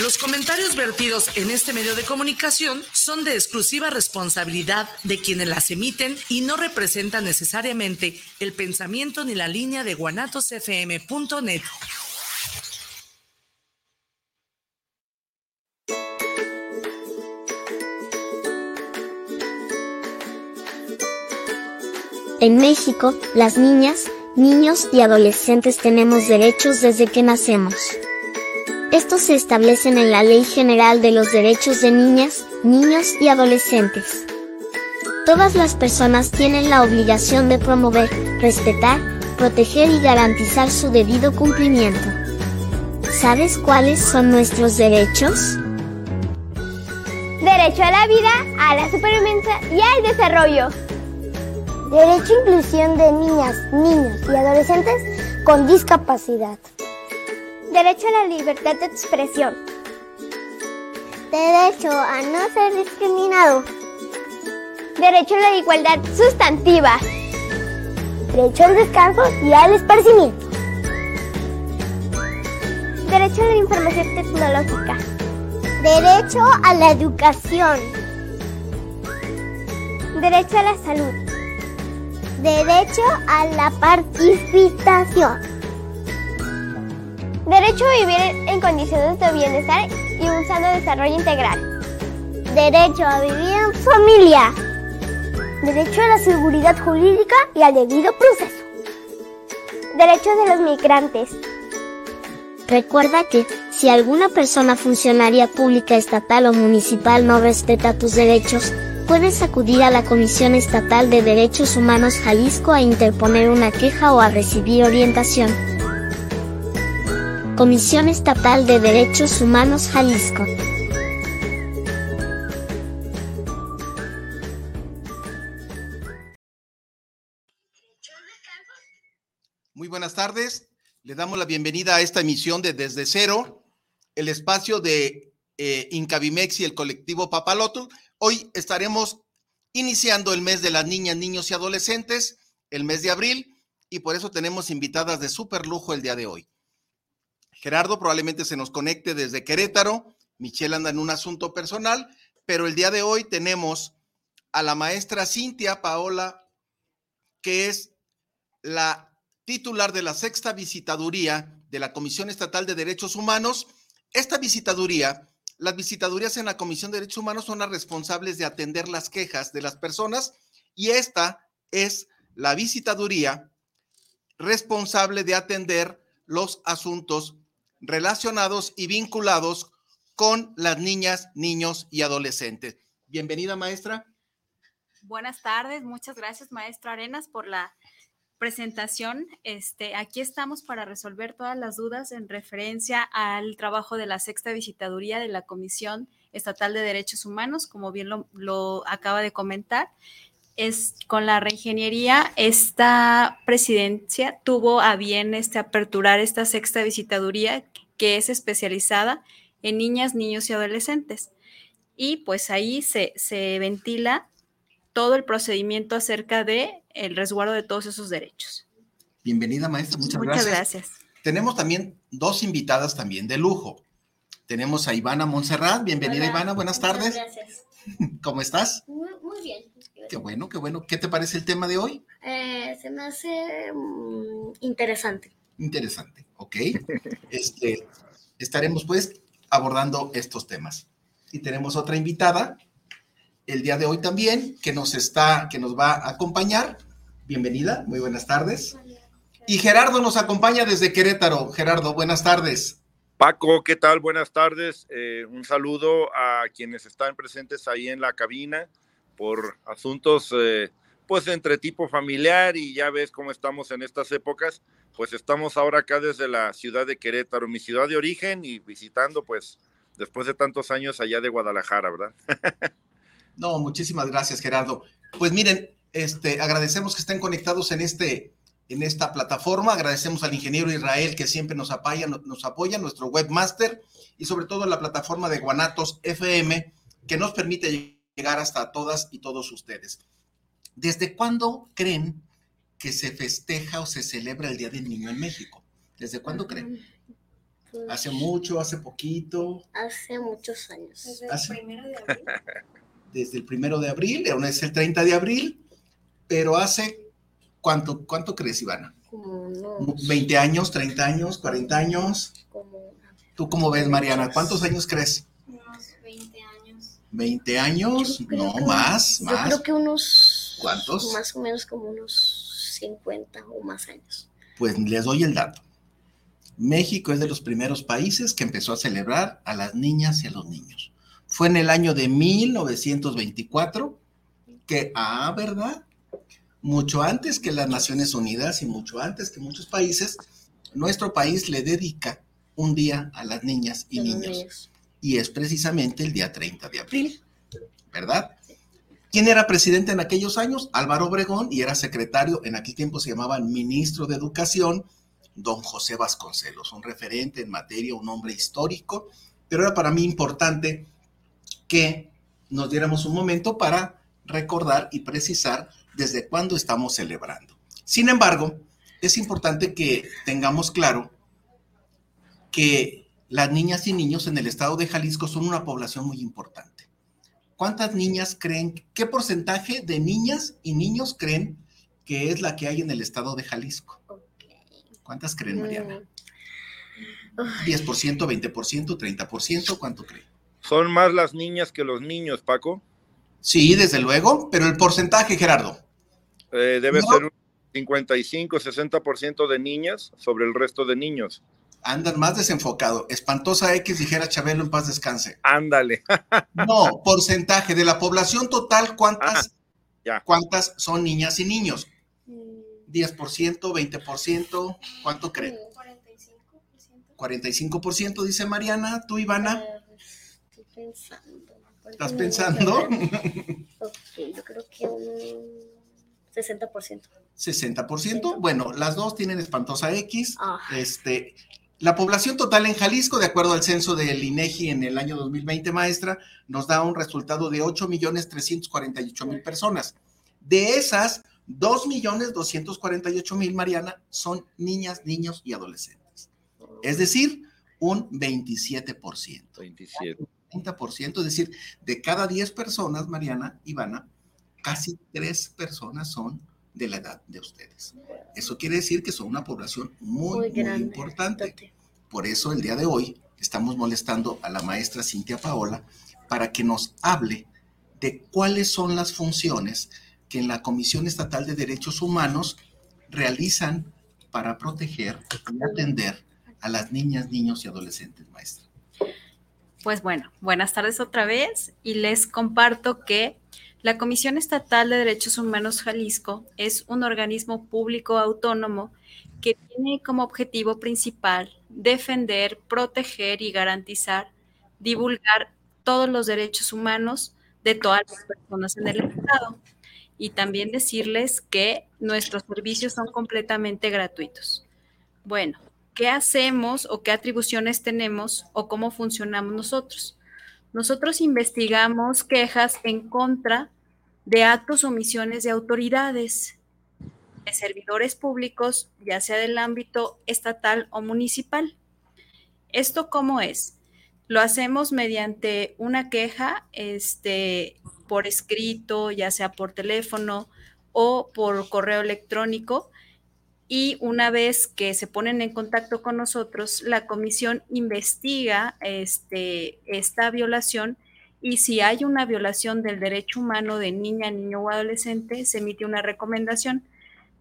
Los comentarios vertidos en este medio de comunicación son de exclusiva responsabilidad de quienes las emiten y no representan necesariamente el pensamiento ni la línea de guanatosfm.net. En México, las niñas, niños y adolescentes tenemos derechos desde que nacemos. Estos se establecen en la Ley General de los Derechos de Niñas, Niños y Adolescentes. Todas las personas tienen la obligación de promover, respetar, proteger y garantizar su debido cumplimiento. ¿Sabes cuáles son nuestros derechos? Derecho a la vida, a la supervivencia y al desarrollo. Derecho a inclusión de niñas, niños y adolescentes con discapacidad. Derecho a la libertad de expresión. Derecho a no ser discriminado. Derecho a la igualdad sustantiva. Derecho al descanso y al esparcimiento. Derecho a la información tecnológica. Derecho a la educación. Derecho a la salud. Derecho a la participación. Derecho a vivir en condiciones de bienestar y un sano desarrollo integral. Derecho a vivir en familia. Derecho a la seguridad jurídica y al debido proceso. Derechos de los migrantes. Recuerda que, si alguna persona funcionaria pública estatal o municipal no respeta tus derechos, puedes acudir a la Comisión Estatal de Derechos Humanos Jalisco a interponer una queja o a recibir orientación. Comisión Estatal de Derechos Humanos Jalisco. Muy buenas tardes. Le damos la bienvenida a esta emisión de Desde Cero, el espacio de eh, Incavimex y el colectivo Papaloto. Hoy estaremos iniciando el mes de las niñas, niños y adolescentes, el mes de abril, y por eso tenemos invitadas de súper lujo el día de hoy. Gerardo probablemente se nos conecte desde Querétaro. Michelle anda en un asunto personal, pero el día de hoy tenemos a la maestra Cintia Paola, que es la titular de la sexta visitaduría de la Comisión Estatal de Derechos Humanos. Esta visitaduría, las visitadurías en la Comisión de Derechos Humanos son las responsables de atender las quejas de las personas y esta es la visitaduría responsable de atender los asuntos relacionados y vinculados con las niñas, niños y adolescentes. Bienvenida, maestra. Buenas tardes, muchas gracias, maestra Arenas, por la presentación. Este, aquí estamos para resolver todas las dudas en referencia al trabajo de la sexta visitaduría de la Comisión Estatal de Derechos Humanos, como bien lo, lo acaba de comentar. Es con la reingeniería, esta presidencia tuvo a bien este, aperturar esta sexta visitaduría que es especializada en niñas, niños y adolescentes. Y pues ahí se, se ventila todo el procedimiento acerca de el resguardo de todos esos derechos. Bienvenida, maestra. Muchas, Muchas gracias. gracias. Tenemos también dos invitadas también de lujo. Tenemos a Ivana Montserrat. Bienvenida, Hola, Ivana. Buenas muchas tardes. Gracias. ¿Cómo estás? Muy, muy bien. Qué bueno, qué bueno. ¿Qué te parece el tema de hoy? Eh, se me hace mm, interesante. Interesante, ¿ok? Este, estaremos pues abordando estos temas. Y tenemos otra invitada el día de hoy también que nos está, que nos va a acompañar. Bienvenida, muy buenas tardes. Y Gerardo nos acompaña desde Querétaro. Gerardo, buenas tardes. Paco, ¿qué tal? Buenas tardes. Eh, un saludo a quienes están presentes ahí en la cabina por asuntos, eh, pues, entre tipo familiar y ya ves cómo estamos en estas épocas. Pues estamos ahora acá desde la ciudad de Querétaro, mi ciudad de origen y visitando, pues, después de tantos años allá de Guadalajara, ¿verdad? No, muchísimas gracias, Gerardo. Pues miren, este, agradecemos que estén conectados en este, en esta plataforma. Agradecemos al ingeniero Israel que siempre nos apoya, nos apoya, nuestro webmaster, y sobre todo la plataforma de Guanatos FM, que nos permite llegar hasta todas y todos ustedes. ¿Desde cuándo creen que se festeja o se celebra el Día del Niño en México? ¿Desde cuándo creen? ¿Hace mucho, hace poquito? Hace muchos años. Desde el Hace- primero de abril. Desde el primero de abril, aún es el 30 de abril, pero hace, ¿cuánto, cuánto crees, Ivana? Como unos. ¿20 años, 30 años, 40 años? Como, ¿Tú cómo ves, Mariana? ¿Cuántos años crees? Unos 20 años. ¿20 años? Yo creo No, más, yo más. creo que unos. ¿Cuántos? Más o menos como unos 50 o más años. Pues les doy el dato. México es de los primeros países que empezó a celebrar a las niñas y a los niños. Fue en el año de 1924 que, ah, ¿verdad? Mucho antes que las Naciones Unidas y mucho antes que muchos países, nuestro país le dedica un día a las niñas y niños. niños. Y es precisamente el día 30 de abril, ¿verdad? ¿Quién era presidente en aquellos años? Álvaro Obregón y era secretario, en aquel tiempo se llamaba ministro de Educación, don José Vasconcelos, un referente en materia, un hombre histórico, pero era para mí importante que nos diéramos un momento para recordar y precisar desde cuándo estamos celebrando. Sin embargo, es importante que tengamos claro que las niñas y niños en el estado de Jalisco son una población muy importante. ¿Cuántas niñas creen, qué porcentaje de niñas y niños creen que es la que hay en el estado de Jalisco? ¿Cuántas creen, Mariana? Mm. Ay, ¿10%, 20%, 30%? ¿Cuánto creen? Son más las niñas que los niños, Paco. Sí, desde luego, pero el porcentaje, Gerardo. Eh, debe No. ser un 55, 60% de niñas sobre el resto de niños. Andan más desenfocado. Espantosa X, dijera Chabelo, en paz descanse. Ándale. No, porcentaje de la población total, ¿cuántas, ya. ¿cuántas son niñas y niños? mm, 10%, 20%, ¿cuánto creen? 45%. 45% dice Mariana, tú Ivana, Estoy pensando. ¿estás pensando? Ok, yo creo que un 60%. 60%. Bueno, las dos tienen espantosa X. Ah. Este, la población total en Jalisco, de acuerdo al censo del INEGI en el año 2020, maestra, nos da un resultado de 8.348.000 personas. De esas, 2.248.000, Mariana, son niñas, niños y adolescentes. Es decir, un 27%. 27. 30%, es decir, de cada 10 personas, Mariana, Ivana, casi 3 personas son de la edad de ustedes. Eso quiere decir que son una población muy, muy, grande. importante. Por eso el día de hoy estamos molestando a la maestra Cintia Paola para que nos hable de cuáles son las funciones que en la Comisión Estatal de Derechos Humanos realizan para proteger y atender a las niñas, niños y adolescentes, maestra. Pues bueno, buenas tardes otra vez y les comparto que la Comisión Estatal de Derechos Humanos Jalisco es un organismo público autónomo que tiene como objetivo principal defender, proteger y garantizar, divulgar todos los derechos humanos de todas las personas en el Estado. Y también decirles que nuestros servicios son completamente gratuitos. Bueno, ¿qué hacemos o qué atribuciones tenemos o cómo funcionamos nosotros? Nosotros investigamos quejas en contra de actos o omisiones de autoridades, de servidores públicos, ya sea del ámbito estatal o municipal. ¿Esto cómo es? Lo hacemos mediante una queja este, por escrito, ya sea por teléfono o por correo electrónico. Y una vez que se ponen en contacto con nosotros, la comisión investiga este, esta violación y si hay una violación del derecho humano de niña, niño o adolescente, se emite una recomendación.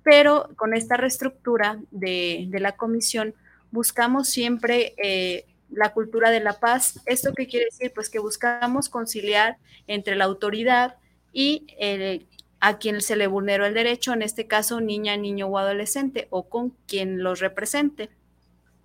Pero con esta reestructura de, de la comisión, buscamos siempre eh, la cultura de la paz. ¿Esto qué quiere decir? Pues que buscamos conciliar entre la autoridad y el, a quien se le vulneró el derecho, en este caso niña, niño o adolescente, o con quien los represente.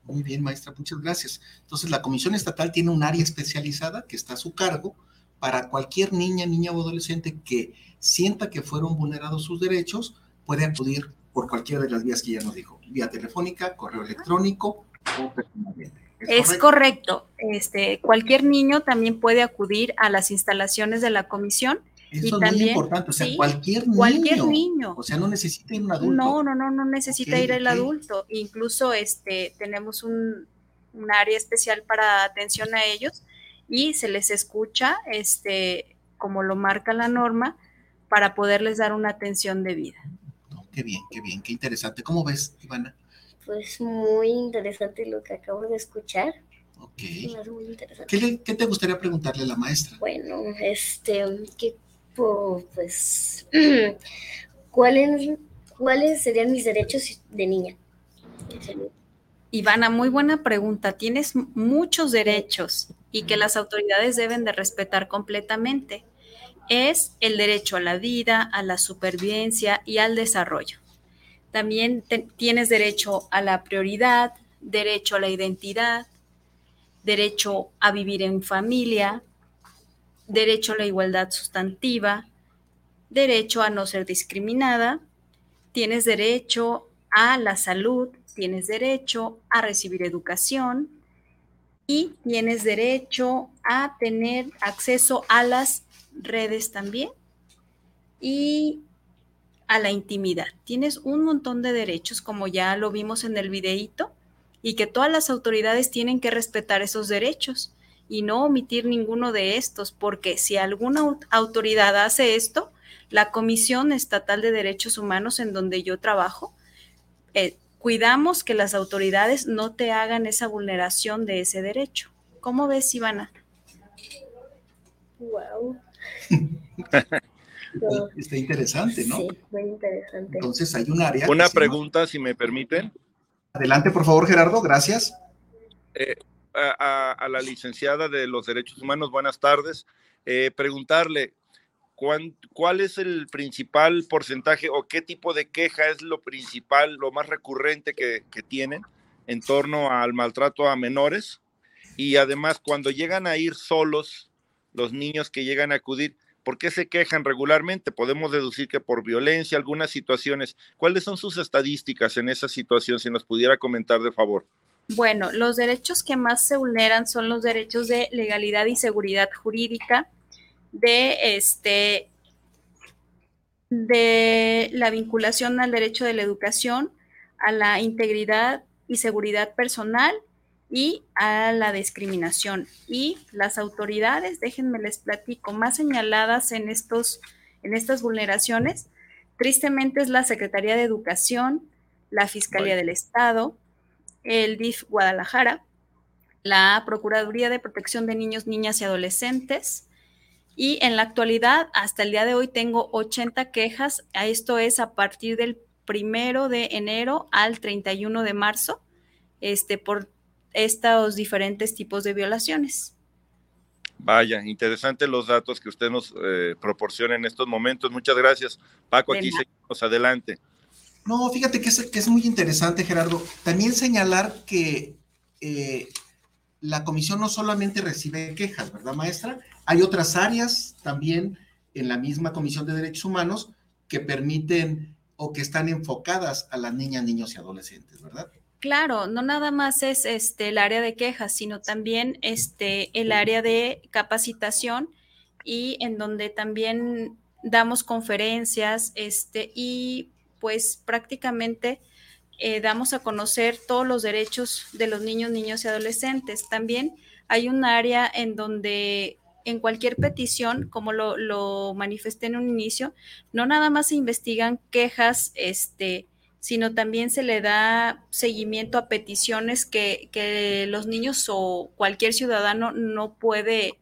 Muy bien, maestra, muchas gracias. Entonces, la Comisión Estatal tiene un área especializada que está a su cargo para cualquier niña, niña o adolescente que sienta que fueron vulnerados sus derechos, puede acudir por cualquiera de las vías que ya nos dijo, vía telefónica, correo electrónico o personalmente. Es, correcto. Este, cualquier niño también puede acudir a las instalaciones de la comisión. Eso y es muy importante, o sea, sí, cualquier niño. Cualquier niño. O sea, no necesita ir un adulto. No, no, no, no necesita ir el adulto. Incluso este, tenemos un, un área especial para atención a ellos y se les escucha, este, como lo marca la norma, para poderles dar una atención de vida. qué bien, qué bien, qué interesante. ¿Cómo ves, Ivana? Pues muy interesante lo que acabo de escuchar. Ok. ¿Qué, ¿Qué, te gustaría preguntarle a la maestra? Bueno, este, ¿qué, pues, ¿cuáles, ¿cuáles serían mis derechos de niña? Ivana, muy buena pregunta. Tienes muchos derechos y que las autoridades deben de respetar completamente. Es el derecho a la vida, a la supervivencia y al desarrollo. También tienes derecho a la prioridad, derecho a la identidad, derecho a vivir en familia, derecho a la igualdad sustantiva, derecho a no ser discriminada, tienes derecho a la salud, tienes derecho a recibir educación y tienes derecho a tener acceso a las redes también y a la intimidad. Tienes un montón de derechos, como ya lo vimos en el videíto, y que todas las autoridades tienen que respetar esos derechos y no omitir ninguno de estos, porque si alguna autoridad hace esto, la Comisión Estatal de Derechos Humanos en donde yo trabajo, eh, cuidamos que las autoridades no te hagan esa vulneración de ese derecho. ¿Cómo ves, Ivana? Wow. Está interesante, ¿no? Sí, muy interesante. Entonces hay un área. Una pregunta, si me permiten. Adelante, por favor, Gerardo, gracias. Eh, a, la licenciada de los derechos humanos, buenas tardes. Eh, preguntarle, ¿cuál, es el principal porcentaje o qué tipo de queja es lo principal, lo más recurrente que tienen en torno al maltrato a menores? Y además, cuando llegan a ir solos, los niños que llegan a acudir, ¿Por qué se quejan regularmente? Podemos deducir que por violencia, algunas situaciones. ¿Cuáles son sus estadísticas en esa situación? Si nos pudiera comentar de favor. Bueno, los derechos que más se vulneran son los derechos de legalidad y seguridad jurídica, de este de la vinculación al derecho de la educación, a la integridad y seguridad personal y a la discriminación. Y las autoridades, déjenme les platico, más señaladas en, estos, en estas vulneraciones, tristemente es la Secretaría de Educación, la Fiscalía del Estado, el DIF Guadalajara, la Procuraduría de Protección de Niños, Niñas y Adolescentes. Y en la actualidad, hasta el día de hoy, tengo 80 quejas. Esto es a partir del primero de enero al 31 de marzo, este, por estos diferentes tipos de violaciones. Vaya, interesantes los datos que usted nos eh, proporciona en estos momentos. Muchas gracias. Paco, aquí seguimos adelante. No, fíjate que es, muy interesante, Gerardo. También señalar que eh, la comisión no solamente recibe quejas, ¿verdad, maestra? Hay otras áreas también en la misma Comisión de Derechos Humanos que permiten o que están enfocadas a las niñas, niños y adolescentes, ¿verdad? Claro, no nada más es este el área de quejas, sino también este el área de capacitación y en donde también damos conferencias, este y pues prácticamente eh, damos a conocer todos los derechos de los niños, niños y adolescentes. También hay un área en donde en cualquier petición, como lo, manifesté en un inicio, no nada más se investigan quejas, este, sino también se le da seguimiento a peticiones que, los niños o cualquier ciudadano no puede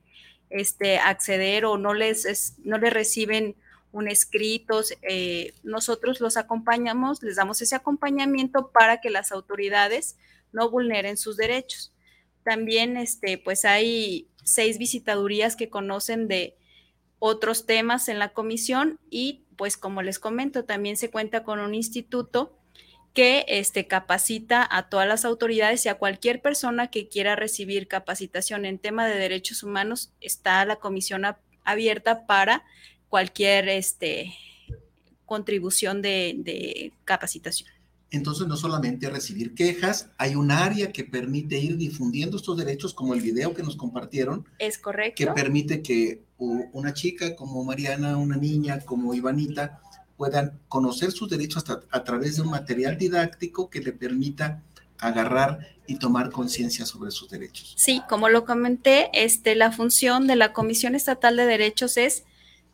este, acceder o no les, no les reciben un escrito. Eh, nosotros los acompañamos, les damos ese acompañamiento para que las autoridades no vulneren sus derechos. También, este, pues hay seis visitadurías que conocen de otros temas en la comisión y pues como les comento, también se cuenta con un instituto que este, capacita a todas las autoridades y a cualquier persona que quiera recibir capacitación en tema de derechos humanos. Está la comisión abierta para cualquier este, contribución de, de capacitación. Entonces, no solamente recibir quejas, hay un área que permite ir difundiendo estos derechos, como el video que nos compartieron. Es correcto. Que permite que una chica como Mariana, una niña como Ivanita, puedan conocer sus derechos a través de un material didáctico que le permita agarrar y tomar conciencia sobre sus derechos. Sí, como lo comenté, este, la función de la Comisión Estatal de Derechos es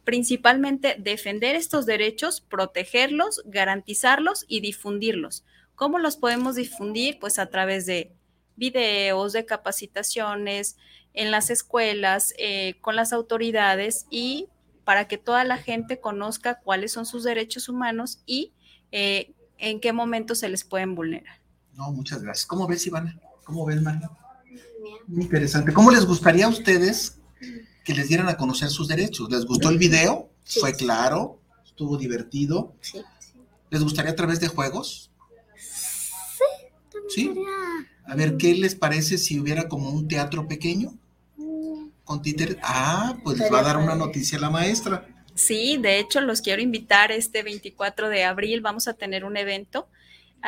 principalmente defender estos derechos, protegerlos, garantizarlos y difundirlos. ¿Cómo los podemos difundir? Pues a través de videos, de capacitaciones, en las escuelas, eh, con las autoridades y para que toda la gente conozca cuáles son sus derechos humanos y eh, en qué momento se les pueden vulnerar. No, muchas gracias. ¿Cómo ves, Ivana? ¿Cómo ves, María? Muy interesante. ¿Cómo les gustaría a ustedes que les dieran a conocer sus derechos? ¿Les gustó el video? ¿Fue claro? ¿Estuvo divertido? Sí. ¿Les gustaría a través de juegos? Sí. ¿Sí? A ver, ¿qué les parece si hubiera como un teatro pequeño? Con títeres. Ah, pues les va a dar una noticia a la maestra. Sí, de hecho los quiero invitar este 24 de abril. Vamos a tener un evento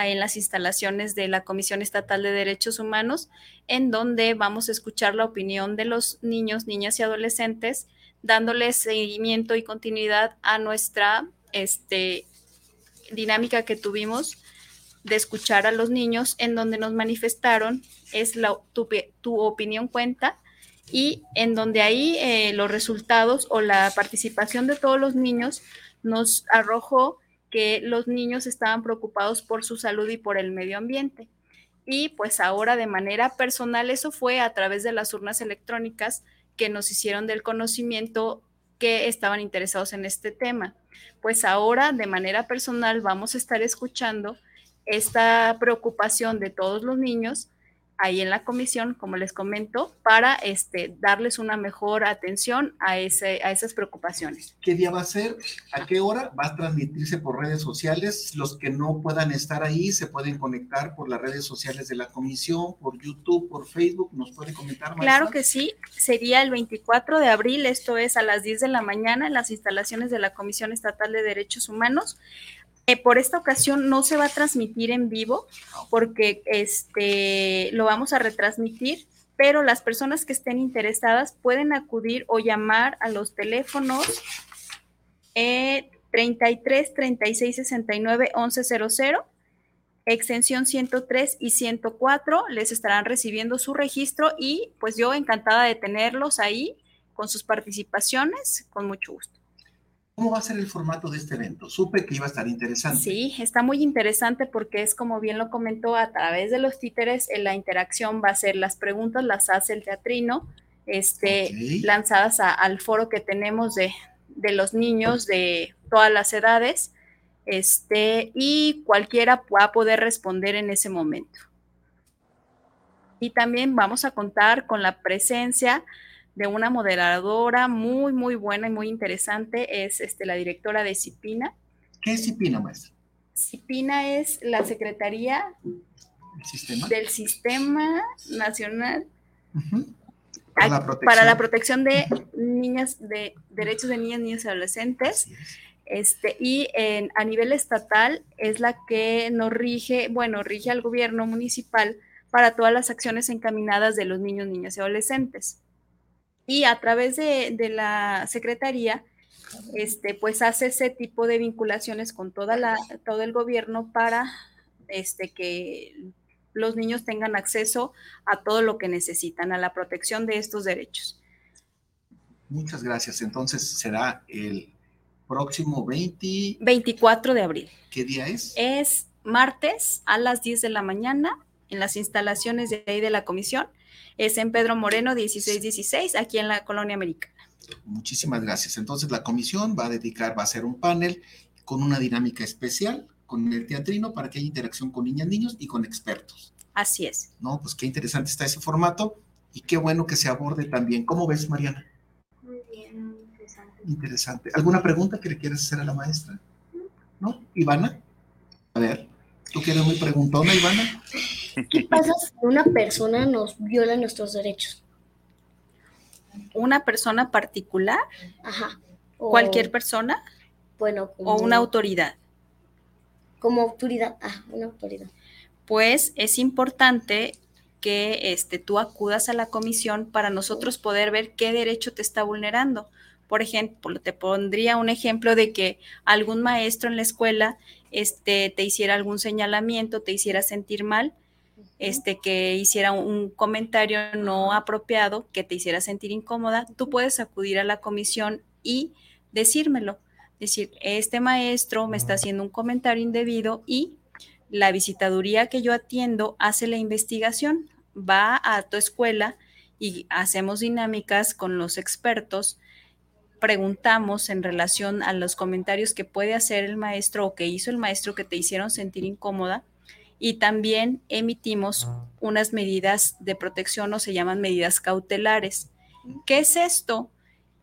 en las instalaciones de la Comisión Estatal de Derechos Humanos, en donde vamos a escuchar la opinión de los niños, niñas y adolescentes, dándoles seguimiento y continuidad a nuestra este, dinámica que tuvimos de escuchar a los niños, en donde nos manifestaron es la, tu, tu opinión cuenta y en donde ahí eh, los resultados o la participación de todos los niños nos arrojó que los niños estaban preocupados por su salud y por el medio ambiente. Y pues ahora de manera personal eso fue a través de las urnas electrónicas que nos hicieron del conocimiento que estaban interesados en este tema. Pues ahora de manera personal vamos a estar escuchando esta preocupación de todos los niños ahí en la comisión, como les comento, para este, darles una mejor atención a, ese, a esas preocupaciones. ¿Qué día va a ser? ¿A qué hora? Va a transmitirse por redes sociales. Los que no puedan estar ahí se pueden conectar por las redes sociales de la comisión, por YouTube, por Facebook. ¿Nos puede comentar más? Claro que sí. Sería el 24 de abril, esto es a las 10 de la mañana, en las instalaciones de la Comisión Estatal de Derechos Humanos. Eh, por esta ocasión no se va a transmitir en vivo porque este, lo vamos a retransmitir, pero las personas que estén interesadas pueden acudir o llamar a los teléfonos 33 36 69 1100 extensión 103 y 104 les estarán recibiendo su registro y pues yo encantada de tenerlos ahí con sus participaciones, con mucho gusto. ¿Cómo va a ser el formato de este evento? Supe que iba a estar interesante. Sí, está muy interesante porque es como bien lo comentó, a través de los títeres, la interacción va a ser las preguntas, las hace el teatrino, este, lanzadas al foro que tenemos de, de, los niños de todas las edades, este, y cualquiera va a poder responder en ese momento. Y también vamos a contar con la presencia de una moderadora muy, muy buena y muy interesante, es este, la directora de CIPINA. ¿Qué es CIPINA, maestra? CIPINA es la Secretaría del Sistema Nacional para, la protección de niñas, de derechos de niñas, niños y adolescentes. Este, y en, a nivel estatal es la que nos rige, bueno, rige al gobierno municipal para todas las acciones encaminadas de los niños, niñas y adolescentes y a través de, la Secretaría, este, pues hace ese tipo de vinculaciones con toda la, todo el gobierno para este, que los niños tengan acceso a todo lo que necesitan, a la protección de estos derechos. Muchas gracias. Entonces será el próximo 20... 24 de abril. ¿Qué día es? Es martes a las 10 de la mañana en las instalaciones de ahí de la comisión es en Pedro Moreno 1616, aquí en la Colonia Americana. Muchísimas gracias. Entonces la comisión va a dedicar, va a hacer un panel con una dinámica especial con el teatrino para que haya interacción con niñas, niños y con expertos. Así es. No, pues qué interesante está ese formato y qué bueno que se aborde también. ¿Cómo ves, Mariana? Muy bien, interesante. Interesante. ¿Alguna pregunta que le quieras hacer a la maestra? ¿No? Ivana? A ver, tú que eres muy preguntona, Ivana. ¿Qué pasa si una persona nos viola nuestros derechos? ¿Una persona particular? Ajá. ¿Cualquier persona? Bueno, ¿O una autoridad? Como autoridad, ah, una autoridad. Pues es importante que este, tú acudas a la comisión para nosotros poder ver qué derecho te está vulnerando. Por ejemplo, te pondría un ejemplo de que algún maestro en la escuela este, te hiciera algún señalamiento, te hiciera sentir mal este, que hiciera un comentario no apropiado, que te hiciera sentir incómoda, tú puedes acudir a la comisión y decírmelo. Decir, este maestro me está haciendo un comentario indebido y la visitaduría que yo atiendo hace la investigación, va a tu escuela y hacemos dinámicas con los expertos, preguntamos en relación a los comentarios que puede hacer el maestro o que hizo el maestro que te hicieron sentir incómoda y también emitimos unas medidas de protección o se llaman medidas cautelares. ¿Qué es esto?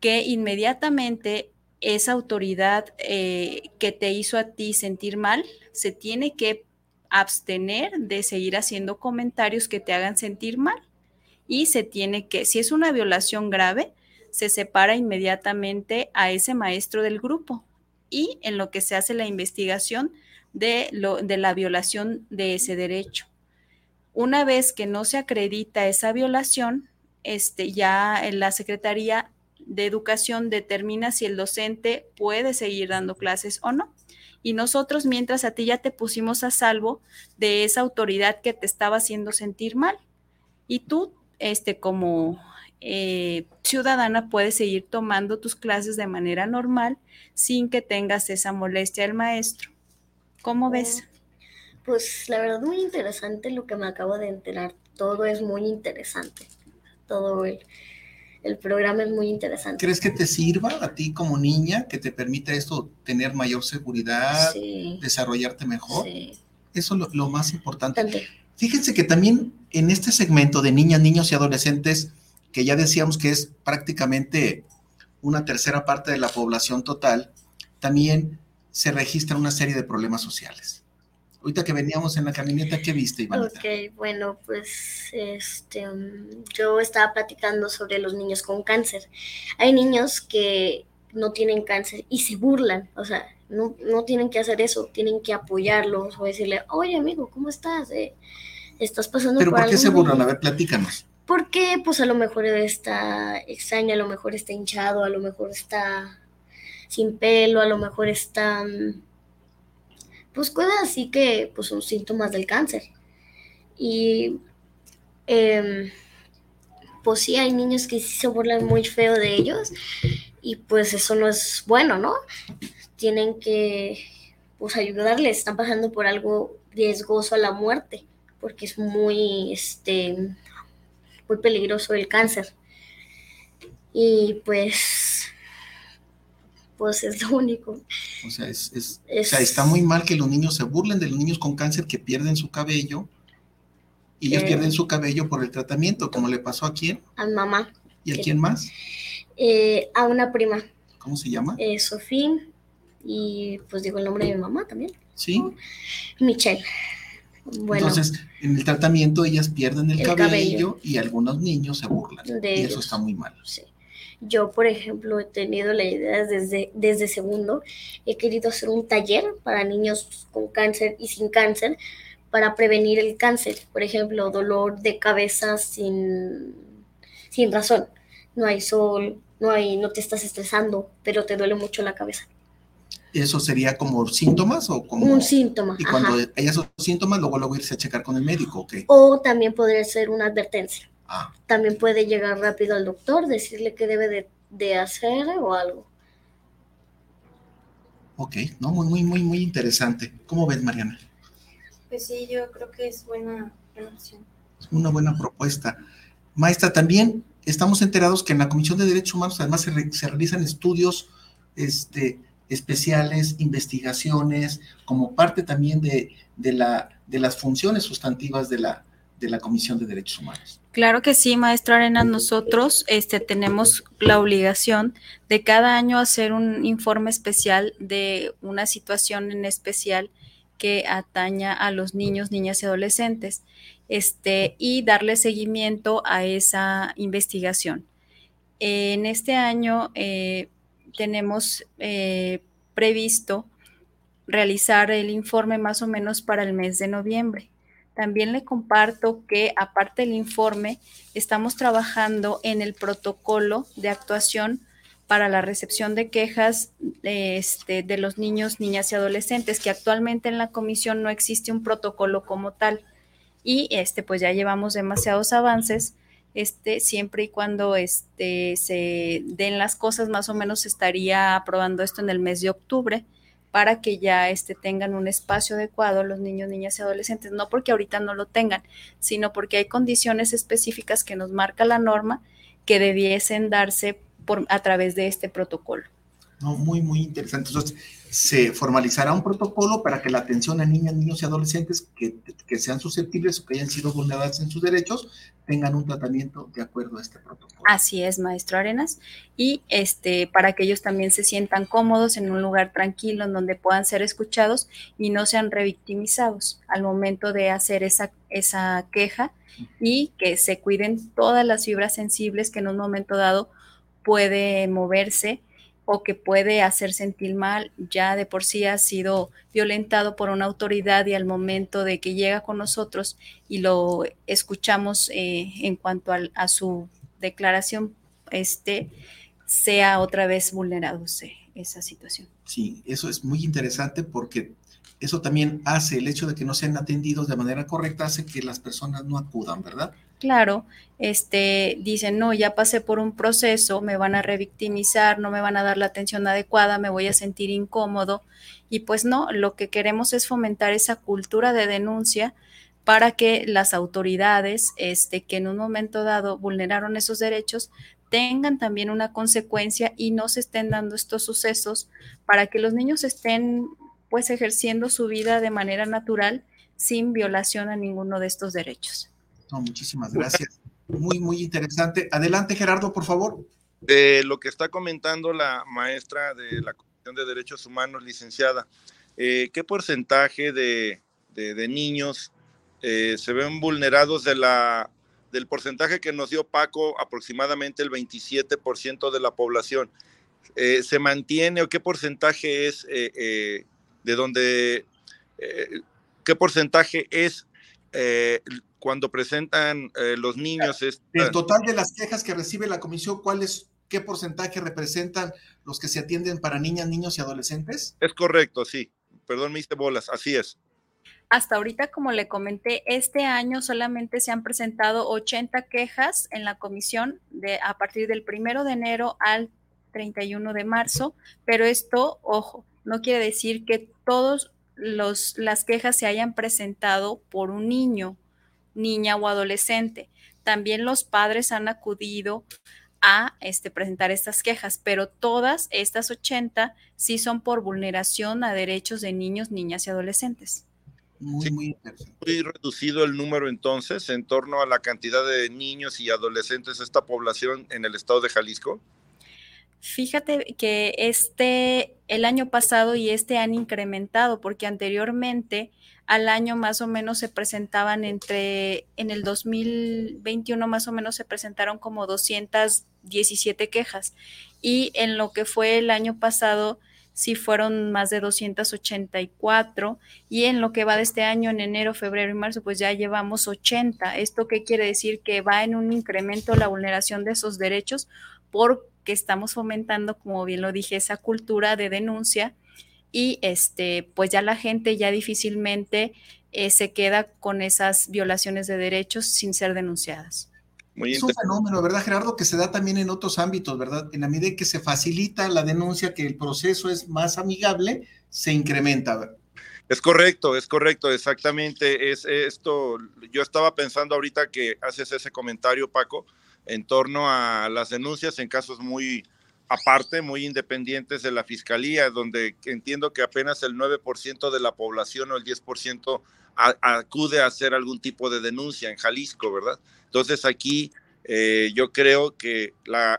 Que inmediatamente esa autoridad eh, que te hizo a ti sentir mal se tiene que abstener de seguir haciendo comentarios que te hagan sentir mal y se tiene que, si es una violación grave, se separa inmediatamente a ese maestro del grupo y en lo que se hace la investigación de, lo, de la violación de ese derecho. Una vez que no se acredita esa violación, este, ya la Secretaría de Educación determina si el docente puede seguir dando clases o no. Y nosotros, mientras a ti ya te pusimos a salvo de esa autoridad que te estaba haciendo sentir mal. Y tú, este, como eh, ciudadana, puedes seguir tomando tus clases de manera normal sin que tengas esa molestia del maestro. ¿Cómo ves? Pues la verdad muy interesante lo que me acabo de enterar. Todo es muy interesante. Todo el, el programa es muy interesante. ¿Crees que te sirva a ti como niña, que te permita esto tener mayor seguridad, desarrollarte mejor? Sí. Eso es lo, más importante. Fíjense que también en este segmento de niñas, niños y adolescentes, que ya decíamos que es prácticamente una tercera parte de la población total, también se registra una serie de problemas sociales. Ahorita que veníamos en la camioneta, ¿qué viste, Iván? Ok, bueno, pues este, um, yo estaba platicando sobre los niños con cáncer. Hay niños que no tienen cáncer y se burlan, o sea, no, no tienen que hacer eso, tienen que apoyarlos o decirle, oye amigo, ¿cómo estás? Eh, ¿Estás pasando ¿Pero por, qué se burlan? A ver, platícanos. Porque pues a lo mejor está extraño, a lo mejor está hinchado, a lo mejor está sin pelo, a lo mejor están, pues cosas así que pues son síntomas del cáncer. Y em, pues sí, hay niños que sí se burlan muy feo de ellos y pues eso no es bueno, ¿no? Tienen que pues ayudarles, están pasando por algo riesgoso a la muerte, porque es muy, este, muy peligroso el cáncer. Y pues pues es lo único. O sea, es, o sea, está muy mal que los niños se burlen de los niños con cáncer que pierden su cabello y ellos pierden su cabello por el tratamiento, como le pasó a quién? A mamá. ¿Y a quién más? Eh, a una prima. ¿Cómo se llama? Eh, Sofía y pues digo el nombre de mi mamá también. Sí. Michelle. Bueno, Entonces, en el tratamiento ellas pierden el, cabello, y algunos niños se burlan. y eso está muy mal. Sí. Yo, por ejemplo, he tenido la idea desde, desde segundo, he querido hacer un taller para niños con cáncer y sin cáncer para prevenir el cáncer. Por ejemplo, dolor de cabeza sin, sin razón. No hay sol, no, hay, no te estás estresando, pero te duele mucho la cabeza. ¿Eso sería como síntomas o como...? Un síntoma. Y cuando hay esos síntomas, luego luego irse a checar con el médico, ¿ok? O también podría ser una advertencia. Ah. También puede llegar rápido al doctor, decirle qué debe de, hacer o algo. Ok, no, muy, muy, muy, muy interesante. ¿Cómo ves, Mariana? Pues sí, yo creo que es buena, opción. Es una buena propuesta. Maestra, también estamos enterados que en la Comisión de Derechos Humanos además se, se realizan estudios este, especiales, investigaciones, como parte también de, de, la, de las funciones sustantivas de la, de la Comisión de Derechos Humanos. Claro que sí, maestra Arena. Nosotros este, tenemos la obligación de cada año hacer un informe especial de una situación en especial que ataña a los niños, niñas y adolescentes, este, y darle seguimiento a esa investigación. En este año eh, tenemos eh, previsto realizar el informe más o menos para el mes de noviembre. También le comparto que aparte del informe, estamos trabajando en el protocolo de actuación para la recepción de quejas de, este, de los niños, niñas y adolescentes, que actualmente en la comisión no existe un protocolo como tal. y este pues ya llevamos demasiados avances este, siempre y cuando este, se den las cosas, más o menos estaría aprobando esto en el mes de octubre para que ya este, tengan un espacio adecuado los niños, niñas y adolescentes, no porque ahorita no lo tengan, sino porque hay condiciones específicas que nos marca la norma que debiesen darse por, a través de este protocolo. No, muy, muy interesante. Entonces, se formalizará un protocolo para que la atención a niñas, niños y adolescentes que, que, sean susceptibles o que hayan sido vulneradas en sus derechos tengan un tratamiento de acuerdo a este protocolo. Así es, maestro Arenas. Y este, para que ellos también se sientan cómodos en un lugar tranquilo en donde puedan ser escuchados y no sean revictimizados al momento de hacer esa, esa queja y que se cuiden todas las fibras sensibles que en un momento dado puede moverse o que puede hacer sentir mal, ya de por sí ha sido violentado por una autoridad y al momento de que llega con nosotros y lo escuchamos eh, en cuanto a, su declaración, este, sea otra vez vulnerado esa situación. Sí, eso es muy interesante porque eso también hace, el hecho de que no sean atendidos de manera correcta, hace que las personas no acudan, ¿verdad? Claro, este, dicen, no, ya pasé por un proceso, me van a revictimizar, no me van a dar la atención adecuada, me voy a sentir incómodo. Y pues no, lo que queremos es fomentar esa cultura de denuncia para que las autoridades, este, que en un momento dado vulneraron esos derechos, tengan también una consecuencia y no se estén dando estos sucesos para que los niños estén pues ejerciendo su vida de manera natural sin violación a ninguno de estos derechos. Muchísimas gracias. Muy, muy interesante. Adelante, Gerardo, por favor. De lo que está comentando la maestra de la Comisión de Derechos Humanos, licenciada, eh, ¿qué porcentaje de, niños eh, se ven vulnerados de la, del porcentaje que nos dio Paco, aproximadamente el 27% de la población? Eh, ¿Se mantiene o qué porcentaje es de donde, qué porcentaje es cuando presentan eh, los niños. El ah total de las quejas que recibe la comisión, ¿cuál es, qué porcentaje representan los que se atienden para niñas, niños y adolescentes? Es correcto, sí. Perdón, me hice bolas, así es. Hasta ahorita, como le comenté, este año solamente se han presentado 80 quejas en la comisión de, a partir del primero de enero al 31 de marzo, pero esto, ojo, no quiere decir que todas las quejas se hayan presentado por un niño niña o adolescente. También los padres han acudido a este, presentar estas quejas, pero todas estas 80 sí son por vulneración a derechos de niños, niñas y adolescentes. Muy, muy, muy reducido el número entonces en torno a la cantidad de niños y adolescentes de esta población en el estado de Jalisco. Fíjate que este, el año pasado y este han incrementado porque anteriormente al año más o menos se presentaban entre, en el 2021 más o menos se presentaron como 217 quejas y en lo que fue el año pasado sí fueron más de 284 y en lo que va de este año, en enero, febrero y marzo, pues ya llevamos 80. ¿Esto qué quiere decir? Que va en un incremento la vulneración de esos derechos porque estamos fomentando, como bien lo dije, esa cultura de denuncia y este, pues ya la gente ya difícilmente eh, se queda con esas violaciones de derechos sin ser denunciadas. es un fenómeno, ¿verdad, Gerardo? Que se da también en otros ámbitos, ¿verdad? En la medida que se facilita la denuncia, que el proceso es más amigable, se incrementa. Es correcto, es correcto, exactamente. Es esto. Yo estaba pensando ahorita que haces ese comentario, Paco, en torno a las denuncias en casos muy, aparte, muy independientes de la fiscalía, donde entiendo que apenas el 9% de la población o el 10% acude a hacer algún tipo de denuncia en Jalisco, ¿verdad? Entonces aquí eh, yo creo que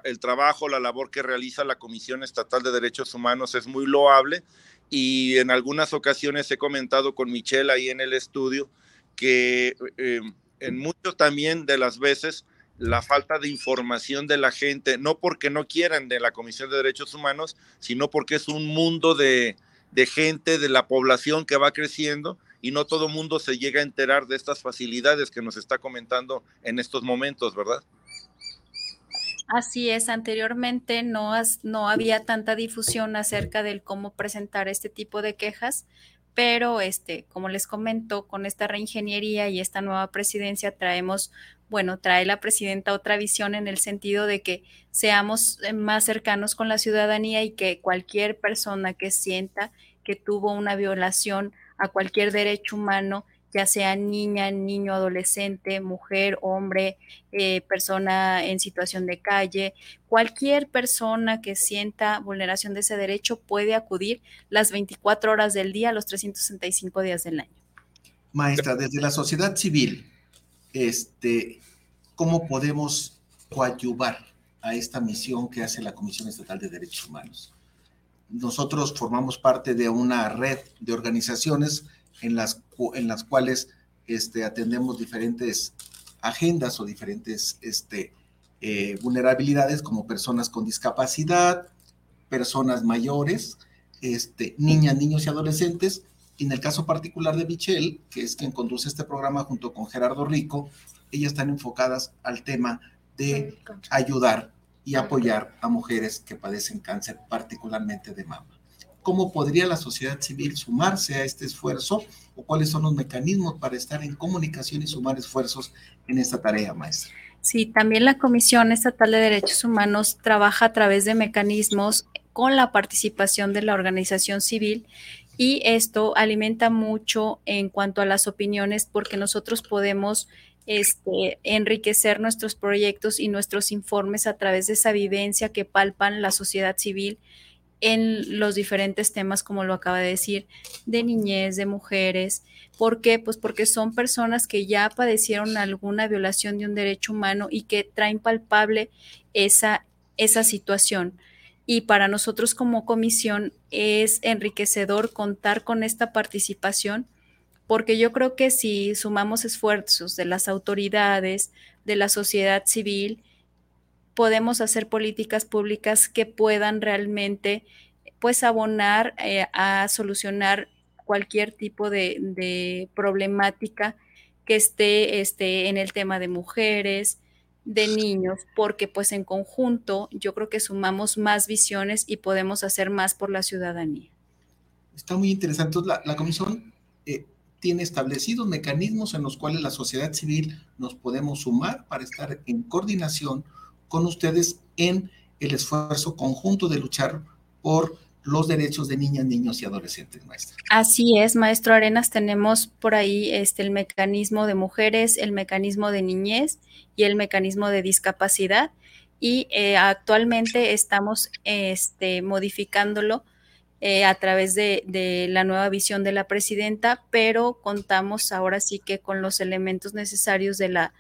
el trabajo, la labor que realiza la Comisión Estatal de Derechos Humanos es muy loable y en algunas ocasiones he comentado con Michelle ahí en el estudio que eh, en muchos también de las veces la falta de información de la gente, no porque no quieran de la Comisión de Derechos Humanos, sino porque es un mundo de, gente, de la población que va creciendo y no todo mundo se llega a enterar de estas facilidades que nos está comentando en estos momentos, ¿verdad? Así es, anteriormente no, no había tanta difusión acerca del cómo presentar este tipo de quejas, pero este, como les comento, con esta reingeniería y esta nueva presidencia traemos, bueno, trae la presidenta otra visión en el sentido de que seamos eh, más cercanos con la ciudadanía y que cualquier persona que sienta que tuvo una violación a cualquier derecho humano, ya sea niña, niño, adolescente, mujer, hombre, eh, persona en situación de calle, cualquier persona que sienta vulneración de ese derecho puede acudir las 24 horas del día, los 365 días del año. Maestra, desde la sociedad civil, este, ¿cómo podemos coadyuvar a esta misión que hace la Comisión Estatal de Derechos Humanos? Nosotros formamos parte de una red de organizaciones en las, en las cuales este, atendemos diferentes agendas o diferentes este, eh, vulnerabilidades como personas con discapacidad, personas mayores, este, niñas, niños y adolescentes. Y en el caso particular de Michelle, que es quien conduce este programa junto con Gerardo Rico, ellas están enfocadas al tema de ayudar y apoyar a mujeres que padecen cáncer, particularmente de mama. ¿Cómo podría la sociedad civil sumarse a este esfuerzo o cuáles son los mecanismos para estar en comunicación y sumar esfuerzos en esta tarea, maestra? Sí, también la Comisión Estatal de Derechos Humanos trabaja a través de mecanismos con la participación de la organización civil y esto alimenta mucho en cuanto a las opiniones porque nosotros podemos este, enriquecer nuestros proyectos y nuestros informes a través de esa vivencia que palpan la sociedad civil en los diferentes temas, como lo acaba de decir, de niñez, de mujeres. ¿Por qué? Pues porque son personas que ya padecieron alguna violación de un derecho humano y que traen palpable esa, esa situación. Y para nosotros como comisión es enriquecedor contar con esta participación, porque yo creo que si sumamos esfuerzos de las autoridades, de la sociedad civil, podemos hacer políticas públicas que puedan realmente pues abonar eh, a solucionar cualquier tipo de, problemática que esté, esté en el tema de mujeres, de niños, porque pues en conjunto yo creo que sumamos más visiones y podemos hacer más por la ciudadanía. Está muy interesante. la, la comisión eh, tiene establecidos mecanismos en los cuales la sociedad civil nos podemos sumar para estar en coordinación con ustedes en el esfuerzo conjunto de luchar por los derechos de niñas, niños y adolescentes, maestra. Así es, maestro Arenas, tenemos por ahí este, el mecanismo de mujeres, el mecanismo de niñez y el mecanismo de discapacidad y eh, actualmente estamos este, modificándolo eh, a través de, de, la nueva visión de la presidenta, pero contamos ahora sí que con los elementos necesarios de la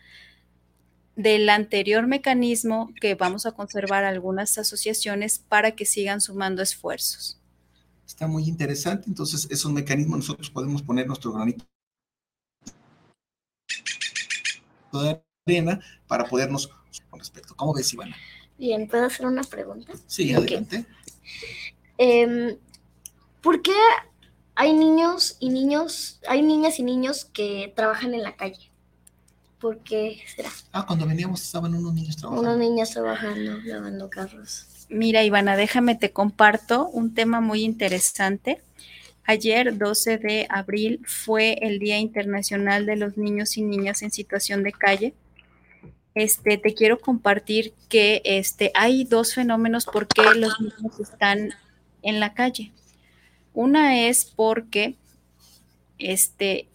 del anterior mecanismo que vamos a conservar algunas asociaciones para que sigan sumando esfuerzos. Está muy interesante, entonces esos mecanismos nosotros podemos poner nuestro granito de arena para podernos con respecto. ¿Cómo ves, Ivana? Bien, ¿puedo hacer una pregunta? Sí, adelante. Em, ¿Por qué hay niños y niños, hay niñas y niños que trabajan en la calle? ¿Por qué será? Ah, cuando veníamos estaban unos niños trabajando. Unos niños trabajando, lavando carros. Mira, Ivana, déjame te comparto un tema muy interesante. Ayer, 12 de abril, fue el Día Internacional de los Niños y Niñas en Situación de Calle. Este, te quiero compartir que este, hay dos fenómenos por qué los niños están en la calle. Una es porque este,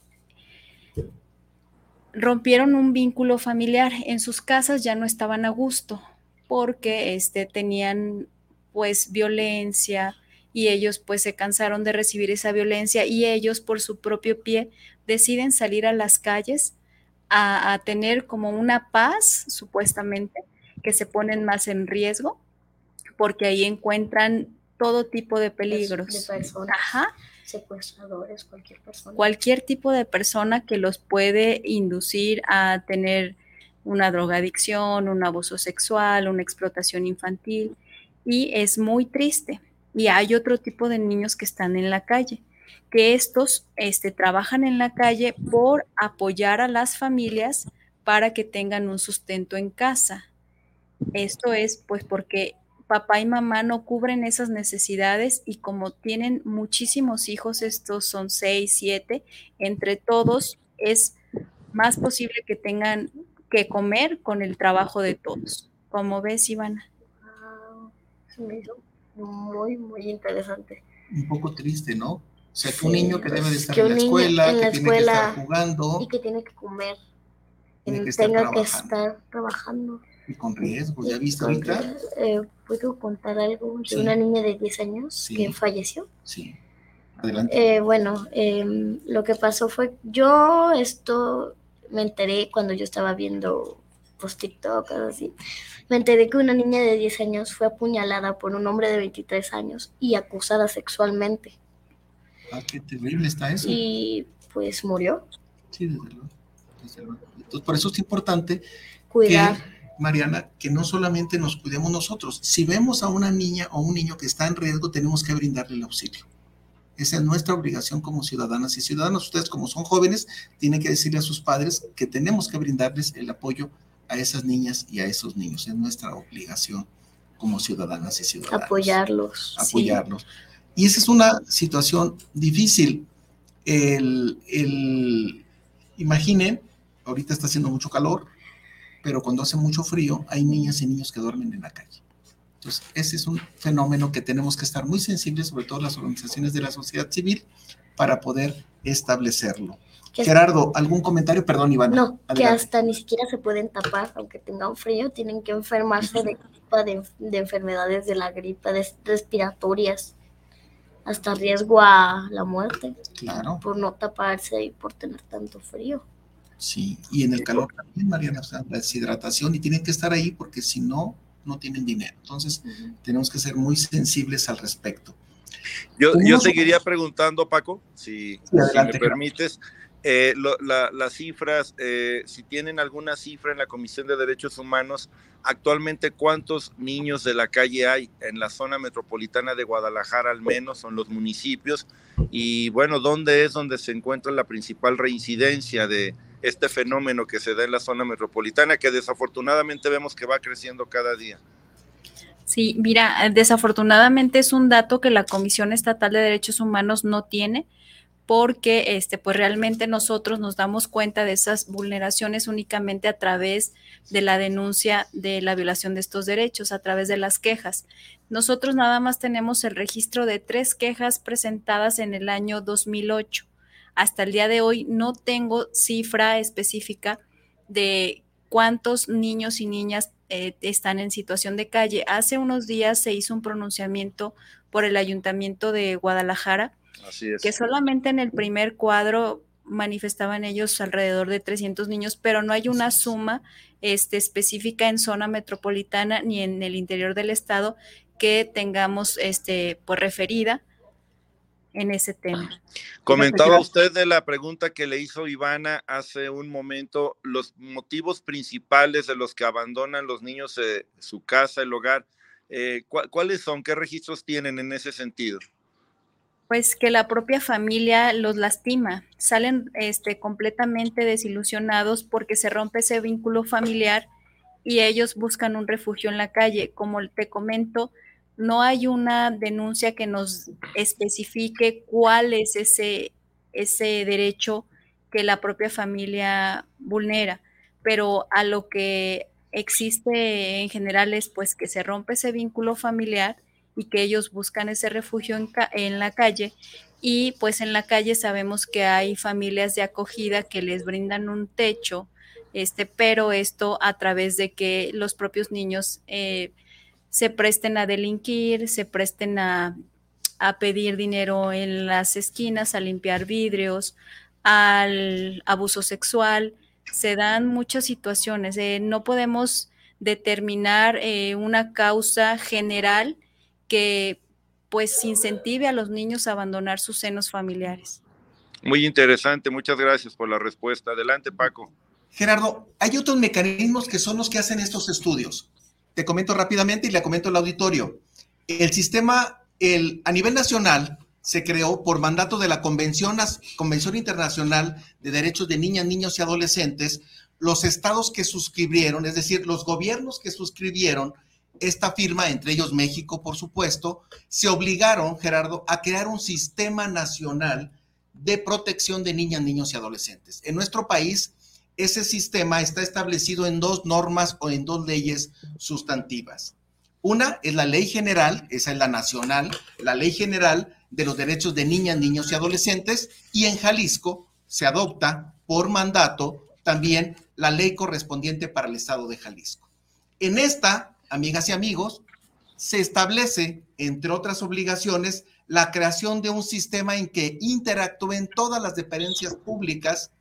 rompieron un vínculo familiar. En sus casas ya no estaban a gusto porque este, tenían pues violencia y ellos pues se cansaron de recibir esa violencia y ellos por su propio pie deciden salir a las calles a, tener como una paz supuestamente que se ponen más en riesgo porque ahí encuentran todo tipo de peligros. Ajá secuestradores, cualquier persona. Cualquier tipo de persona que los puede inducir a tener una drogadicción, un abuso sexual, una explotación infantil. Y es muy triste. Y hay otro tipo de niños que están en la calle, que estos este, trabajan en la calle por apoyar a las familias para que tengan un sustento en casa. Esto es pues porque papá y mamá no cubren esas necesidades y como tienen muchísimos hijos, estos son seis, siete, entre todos es más posible que tengan que comer con el trabajo de todos. Como ves, Ivana? muy, muy interesante. Un poco triste, ¿no? O sea, que un niño que debe de estar en la escuela, que tiene que estar jugando. Y que tiene que comer. que tenga que estar trabajando. Y con riesgo, ¿ya viste ahorita? Eh, ¿Puedo contar algo de una niña de 10 años que falleció? Sí. Adelante. Eh, bueno, em, lo que pasó fue, yo esto me enteré cuando yo estaba viendo pues TikTok, así. Me enteré que una niña de 10 años fue apuñalada por un hombre de 23 años y acusada sexualmente. Ah, qué terrible está eso. Y pues murió. Sí, desde luego. Entonces, por eso es importante cuidar. Mariana, que no solamente nos cuidemos nosotros. Si vemos a una niña o un niño que está en riesgo, tenemos que brindarle el auxilio. Esa es nuestra obligación como ciudadanas y ciudadanos. Ustedes, como son jóvenes, tienen que decirle a sus padres que tenemos que brindarles el apoyo a esas niñas y a esos niños. Es nuestra obligación como ciudadanas y ciudadanos. Apoyarlos. Apoyarlos. Y esa es una situación difícil. El, el, imaginen, ahorita está haciendo mucho calor, pero cuando hace mucho frío hay niñas y niños que duermen en la calle. Entonces, ese es un fenómeno que tenemos que estar muy sensibles, sobre todo las organizaciones de la sociedad civil, para poder establecerlo. Gerardo, ¿algún comentario? Perdón, Iván. No, que hasta ni siquiera se pueden tapar, aunque tengan frío, tienen que enfermarse de, de, de enfermedades de la gripe, de respiratorias, hasta riesgo a la muerte. Claro. Por no taparse y por tener tanto frío. Sí, y en el calor también, Mariana, o sea, la deshidratación y tienen que estar ahí porque si no, no tienen dinero. Entonces, tenemos que ser muy sensibles al respecto. Yo, yo seguiría preguntando, Paco, si, me permites. Eh, las cifras, eh, si tienen alguna cifra en la Comisión de Derechos Humanos, actualmente cuántos niños de la calle hay en la zona metropolitana de Guadalajara, al menos, son los municipios, y bueno, ¿dónde es donde se encuentra la principal reincidencia de este fenómeno que se da en la zona metropolitana, que desafortunadamente vemos que va creciendo cada día? Sí, mira, desafortunadamente es un dato que la Comisión Estatal de Derechos Humanos no tiene porque este, pues realmente nosotros nos damos cuenta de esas vulneraciones únicamente a través de la denuncia de la violación de estos derechos, a través de las quejas. Nosotros nada más tenemos el registro de tres quejas presentadas en el año 2008. Hasta el día de hoy no tengo cifra específica de cuántos niños y niñas eh, están en situación de calle. Hace unos días se hizo un pronunciamiento por el Ayuntamiento de Guadalajara que solamente en el primer cuadro manifestaban ellos alrededor de 300 niños, pero no hay una suma este, específica en zona metropolitana ni en el interior del estado que tengamos este, pues, referida en ese tema. Comentaba usted de la pregunta que le hizo Ivana hace un momento, los motivos principales de los que abandonan los niños eh, su casa, el hogar, eh, ¿cuáles son? ¿Qué registros tienen en ese sentido? pues que la propia familia los lastima, salen este, completamente desilusionados porque se rompe ese vínculo familiar y ellos buscan un refugio en la calle. Como te comento, no hay una denuncia que nos especifique cuál es ese, ese derecho que la propia familia vulnera, pero a lo que existe en general es pues que se rompe ese vínculo familiar y que ellos buscan ese refugio en, la calle. Y pues en la calle sabemos que hay familias de acogida que les brindan un techo, este, pero esto a través de que los propios niños eh, se presten a delinquir, se presten a, pedir dinero en las esquinas, a limpiar vidrios, al abuso sexual, se dan muchas situaciones. Eh, no podemos determinar eh, una causa general que pues incentive a los niños a abandonar sus senos familiares. Muy interesante, muchas gracias por la respuesta. Adelante, Paco. Gerardo, hay otros mecanismos que son los que hacen estos estudios. Te comento rápidamente y le comento al auditorio. El sistema, el, a nivel nacional, se creó por mandato de la Convención, Convención Internacional de Derechos de Niñas, Niños y Adolescentes. Los estados que suscribieron, es decir, los gobiernos que suscribieron, esta firma, entre ellos México, por supuesto, se obligaron, Gerardo, a crear un sistema nacional de protección de niñas, niños y adolescentes. En nuestro país, ese sistema está establecido en dos normas o en dos leyes sustantivas. Una es la ley general, esa es la nacional, la ley general de los derechos de niñas, niños y adolescentes, y en Jalisco se adopta por mandato también la ley correspondiente para el estado de Jalisco. En esta, amigas y amigos, se establece, entre otras obligaciones, la creación de un sistema en que interactúen todas las dependencias públicas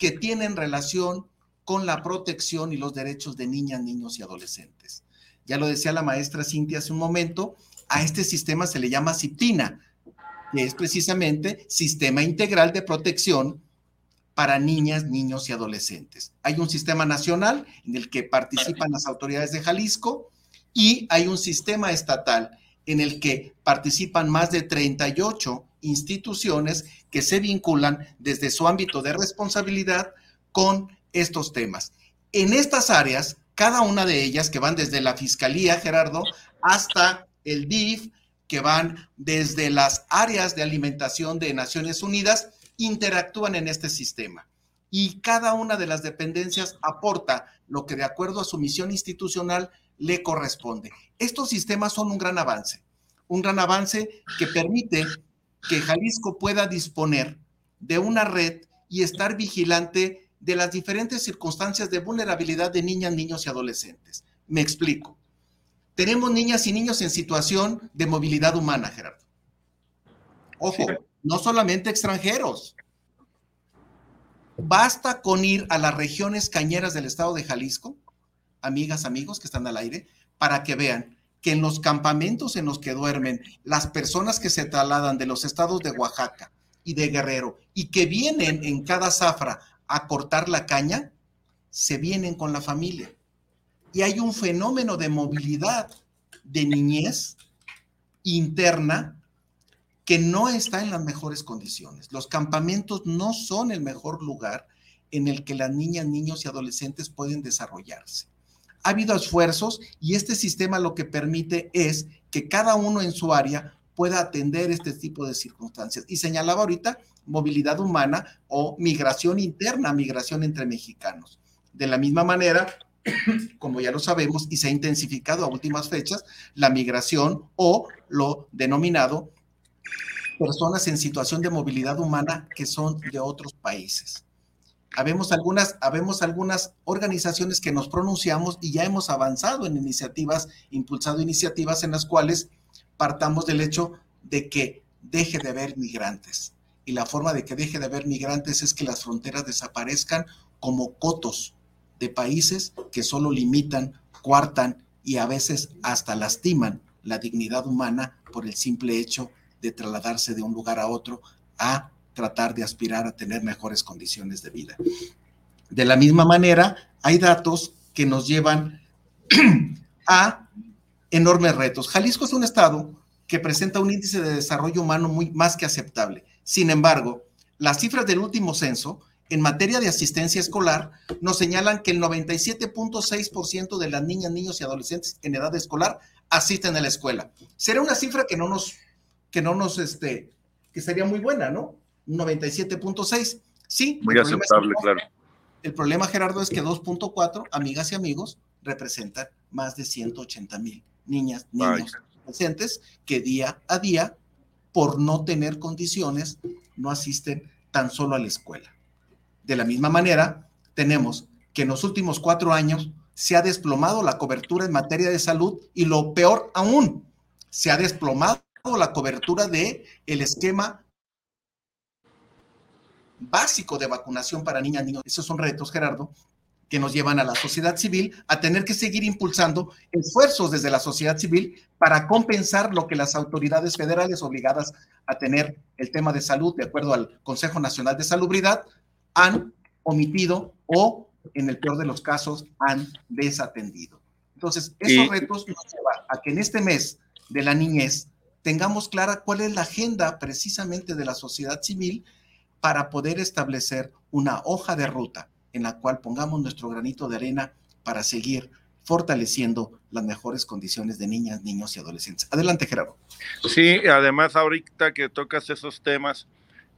que tienen relación con la protección y los derechos de niñas, niños y adolescentes. Ya lo decía la maestra Cintia hace un momento, a este sistema se le llama CIPTINA, que es precisamente Sistema Integral de Protección para Niñas, Niños y Adolescentes. Hay un sistema nacional en el que participan las autoridades de Jalisco y hay un sistema estatal en el que participan más de 38 instituciones que se vinculan desde su ámbito de responsabilidad con estos temas. En estas áreas, cada una de ellas, que van desde la Fiscalía, Gerardo, hasta el DIF, que van desde las áreas de alimentación de Naciones Unidas, interactúan en este sistema. Y cada una de las dependencias aporta lo que de acuerdo a su misión institucional le corresponde. Estos sistemas son un gran avance, un gran avance que permite que Jalisco pueda disponer de una red y estar vigilante de las diferentes circunstancias de vulnerabilidad de niñas, niños y adolescentes. Me explico. Tenemos niñas y niños en situación de movilidad humana, Gerardo. Ojo, no solamente extranjeros. Basta con ir a las regiones cañeras del estado de Jalisco, amigas, amigos que están al aire, para que vean que en los campamentos en los que duermen las personas que se trasladan de los estados de Oaxaca y de Guerrero y que vienen en cada zafra a cortar la caña, se vienen con la familia. Y hay un fenómeno de movilidad de niñez interna que no está en las mejores condiciones. Los campamentos no son el mejor lugar en el que las niñas, niños y adolescentes pueden desarrollarse ha habido esfuerzos y este sistema lo que permite es que cada uno en su área pueda atender este tipo de circunstancias. Y señalaba ahorita movilidad humana o migración interna, migración entre mexicanos. De la misma manera, como ya lo sabemos y se ha intensificado a últimas fechas, la migración o lo denominado personas en situación de movilidad humana que son de otros países habemos algunas, habemos algunas organizaciones que nos pronunciamos y ya hemos avanzado en iniciativas, impulsado iniciativas en las cuales partamos del hecho de que deje de haber migrantes. Y la forma de que deje de haber migrantes es que las fronteras desaparezcan como cotos de países que solo limitan, cuartan y a veces hasta lastiman la dignidad humana por el simple hecho de trasladarse de un lugar a otro a tratar de aspirar a tener mejores condiciones de vida. De la misma manera, hay datos que nos llevan a enormes retos. Jalisco es un estado que presenta un índice de desarrollo humano muy más que aceptable. Sin embargo, las cifras del último censo en materia de asistencia escolar nos señalan que el 97.6% de las niñas, niños y adolescentes en edad escolar asisten a la escuela. Será una cifra que no nos, que no nos, este, que sería muy buena, ¿no? 97.6. Sí. Muy aceptable, claro. El problema, Gerardo, es que 2.4, amigas y amigos, representan más de 180 mil niñas, niños, adolescentes que día a día, por no tener condiciones, no asisten tan solo a la escuela. De la misma manera, tenemos que en los últimos cuatro años se ha desplomado la cobertura en materia de salud y lo peor aún, se ha desplomado la cobertura de el esquema básico de vacunación para niñas y niños. Esos son retos, Gerardo, que nos llevan a la sociedad civil a tener que seguir impulsando esfuerzos desde la sociedad civil para compensar lo que las autoridades federales obligadas a tener el tema de salud, de acuerdo al Consejo Nacional de Salubridad, han omitido o, en el peor de los casos, han desatendido. Entonces, esos retos nos llevan a que en este mes de la niñez tengamos clara cuál es la agenda precisamente de la sociedad civil para poder establecer una hoja de ruta en la cual pongamos nuestro granito de arena para seguir fortaleciendo las mejores condiciones de niñas, niños y adolescentes. Adelante, Gerardo. Sí, además ahorita que tocas esos temas,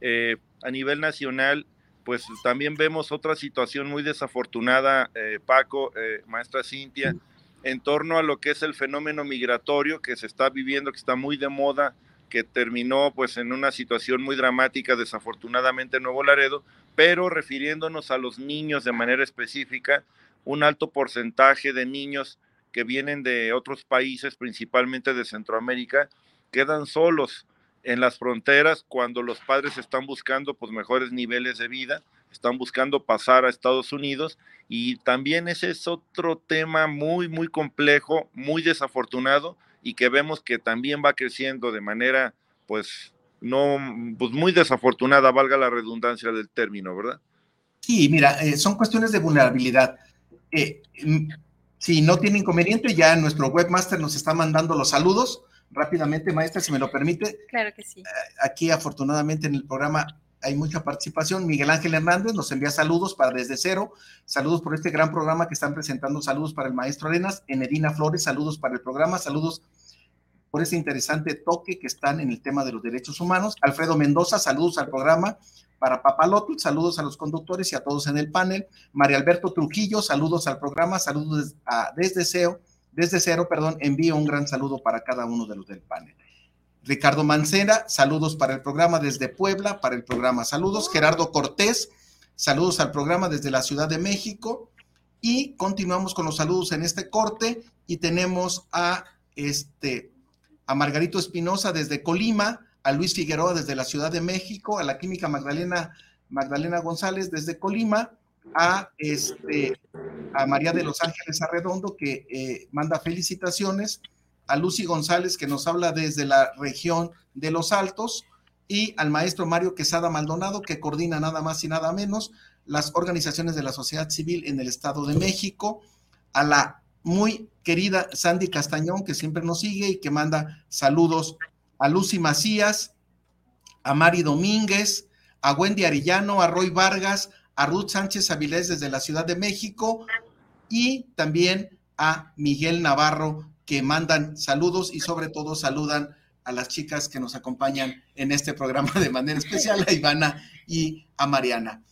eh, a nivel nacional, pues también vemos otra situación muy desafortunada, eh, Paco, eh, maestra Cintia, en torno a lo que es el fenómeno migratorio que se está viviendo, que está muy de moda, que terminó pues en una situación muy dramática, desafortunadamente en Nuevo Laredo, pero refiriéndonos a los niños de manera específica, un alto porcentaje de niños que vienen de otros países, principalmente de Centroamérica, quedan solos en las fronteras cuando los padres están buscando pues mejores niveles de vida, están buscando pasar a Estados Unidos. Y también ese es otro tema muy muy complejo, muy desafortunado y que vemos que también va creciendo de manera pues no pues muy desafortunada, valga la redundancia del término, ¿verdad? Sí, mira, eh, son cuestiones de vulnerabilidad. Eh, mm, si no tiene inconveniente, ya nuestro webmaster nos está mandando los saludos. Rápidamente, maestra, si me lo permite. Claro que sí. Eh, aquí, afortunadamente, en el programa hay mucha participación. Miguel Ángel Hernández nos envía saludos para Desde Cero. Saludos por este gran programa que están presentando. Saludos para el maestro Arenas. Enedina Flores, saludos para el programa. Saludos por ese interesante toque que están en el tema de los derechos humanos. Alfredo Mendoza, saludos al programa para Papalotl, saludos a los conductores y a todos en el panel. María Alberto Trujillo, saludos al programa, saludos a, desde cero, desde cero, perdón, envío un gran saludo para cada uno de los del panel. Ricardo Mancera, saludos para el programa desde Puebla, para el programa. Saludos, Gerardo Cortés, saludos al programa desde la Ciudad de México. Y continuamos con los saludos en este corte y tenemos a este a Margarito Espinosa desde Colima, a Luis Figueroa desde la Ciudad de México, a la química Magdalena, Magdalena González desde Colima, a, este, a María de los Ángeles Arredondo que eh, manda felicitaciones, a Lucy González que nos habla desde la región de Los Altos y al maestro Mario Quesada Maldonado que coordina nada más y nada menos las organizaciones de la sociedad civil en el Estado de México, a la muy querida Sandy Castañón que siempre nos sigue y que manda saludos a Lucy Macías, a Mari Domínguez, a Wendy Arillano, a Roy Vargas, a Ruth Sánchez Avilés desde la Ciudad de México y también a Miguel Navarro que mandan saludos y sobre todo saludan a las chicas que nos acompañan en este programa de manera especial, a Ivana y a Mariana.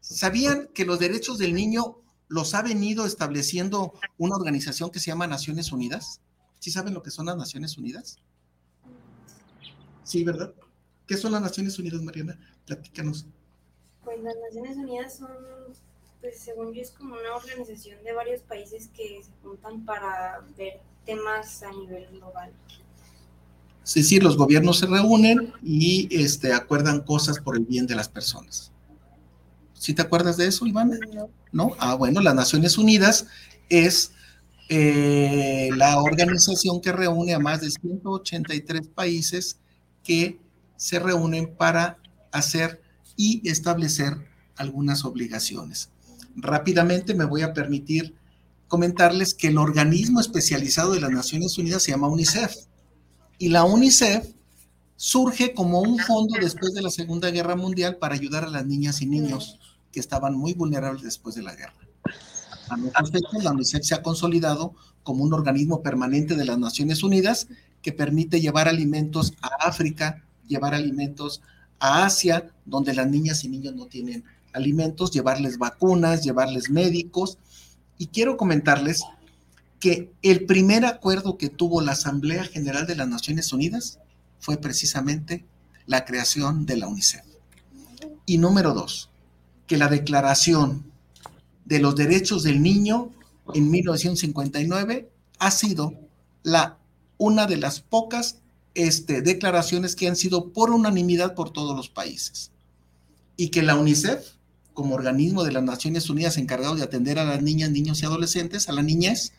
¿Sabían que los derechos del niño los ha venido estableciendo una organización que se llama Naciones Unidas? ¿Sí saben lo que son las Naciones Unidas? Sí, ¿verdad? ¿Qué son las Naciones Unidas, Mariana? Platícanos. Pues las Naciones Unidas son, pues según yo, es como una organización de varios países que se juntan para ver temas a nivel global. Sí, sí, los gobiernos se reúnen y este, acuerdan cosas por el bien de las personas. ¿Sí te acuerdas de eso, Iván? No. Ah, bueno, las Naciones Unidas es eh, la organización que reúne a más de 183 países que se reúnen para hacer y establecer algunas obligaciones. Rápidamente me voy a permitir comentarles que el organismo especializado de las Naciones Unidas se llama UNICEF. Y la UNICEF surge como un fondo después de la Segunda Guerra Mundial para ayudar a las niñas y niños que estaban muy vulnerables después de la guerra. A nuestros efectos, la UNICEF se ha consolidado como un organismo permanente de las Naciones Unidas que permite llevar alimentos a África, llevar alimentos a Asia, donde las niñas y niños no tienen alimentos, llevarles vacunas, llevarles médicos. Y quiero comentarles que el primer acuerdo que tuvo la Asamblea General de las Naciones Unidas fue precisamente la creación de la UNICEF. Y número dos, que la Declaración de los Derechos del Niño en 1959 ha sido la una de las pocas este, declaraciones que han sido por unanimidad por todos los países. Y que la UNICEF, como organismo de las Naciones Unidas encargado de atender a las niñas, niños y adolescentes, a la niñez,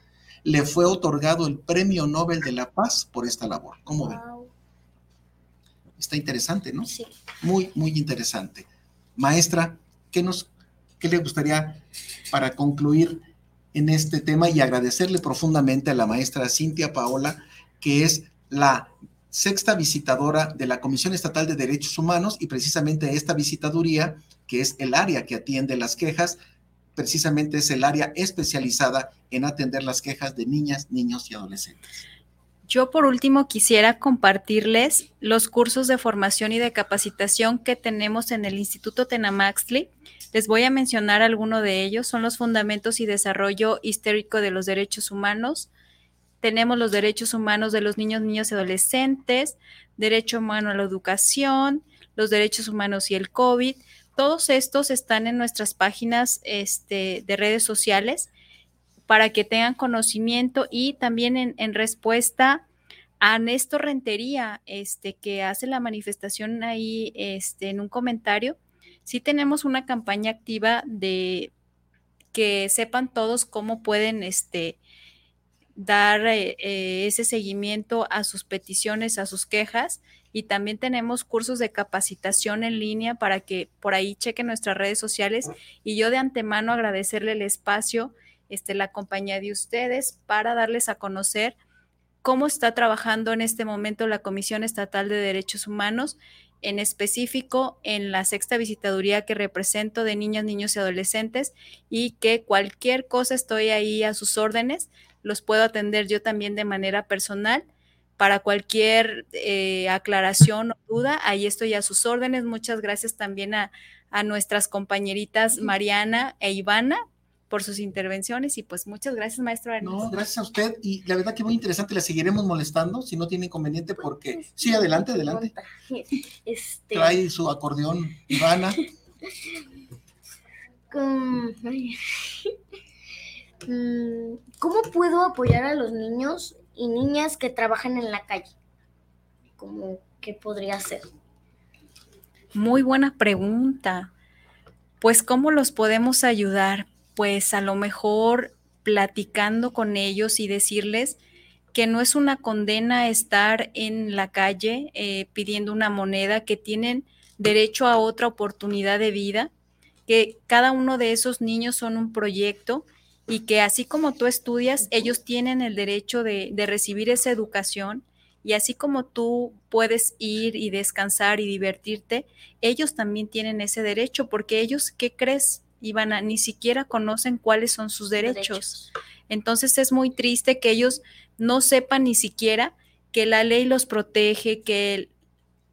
le fue otorgado el Premio Nobel de la Paz por esta labor. ¿Cómo ven? Está interesante, ¿no? Sí. Muy, muy interesante. Maestra, ¿qué, nos, ¿qué le gustaría para concluir en este tema y agradecerle profundamente a la maestra Cintia Paola que es la sexta visitadora de la Comisión Estatal de Derechos Humanos y precisamente esta visitaduría, que es el área que atiende las quejas, precisamente es el área especializada en atender las quejas de niñas, niños y adolescentes. Yo por último quisiera compartirles los cursos de formación y de capacitación que tenemos en el Instituto Tenamaxtli. Les voy a mencionar alguno de ellos. Son los fundamentos y desarrollo histérico de los derechos humanos. Tenemos los derechos humanos de los niños, niños y adolescentes, derecho humano a la educación, los derechos humanos y el COVID. Todos estos están en nuestras páginas este, de redes sociales para que tengan conocimiento y también en, respuesta a Néstor Rentería, este, que hace la manifestación ahí este, en un comentario, sí tenemos una campaña activa de que sepan todos cómo pueden este, dar eh, eh, ese seguimiento a sus peticiones, a sus quejas. Y también tenemos cursos de capacitación en línea para que por ahí chequen nuestras redes sociales. Y yo de antemano agradecerle el espacio este, la compañía de ustedes para darles a conocer cómo está trabajando en este momento la Comisión Estatal de Derechos Humanos, en específico en la sexta visitaduría que represento de niñas, niños y adolescentes y que cualquier cosa estoy ahí a sus órdenes, los puedo atender yo también de manera personal. Para cualquier eh, aclaración o duda, ahí estoy a sus órdenes. Muchas gracias también a, a nuestras compañeritas Mariana e Ivana por sus intervenciones y pues muchas gracias, maestro No, gracias a usted y la verdad que muy interesante, le seguiremos molestando si no tiene inconveniente porque pues, sí, adelante, adelante. Este... Trae su acordeón, Ivana. Mm, ¿Cómo puedo apoyar a los niños y niñas que trabajan en la calle? ¿Cómo qué podría hacer? Muy buena pregunta. Pues, ¿cómo los podemos ayudar? Pues a lo mejor platicando con ellos y decirles que no es una condena estar en la calle eh, pidiendo una moneda, que tienen derecho a otra oportunidad de vida, que cada uno de esos niños son un proyecto y que así como tú estudias, ellos tienen el derecho de, de recibir esa educación y así como tú puedes ir y descansar y divertirte, ellos también tienen ese derecho porque ellos, ¿qué crees? Ivana, ni siquiera conocen cuáles son sus derechos. Entonces es muy triste que ellos no sepan ni siquiera que la ley los protege, que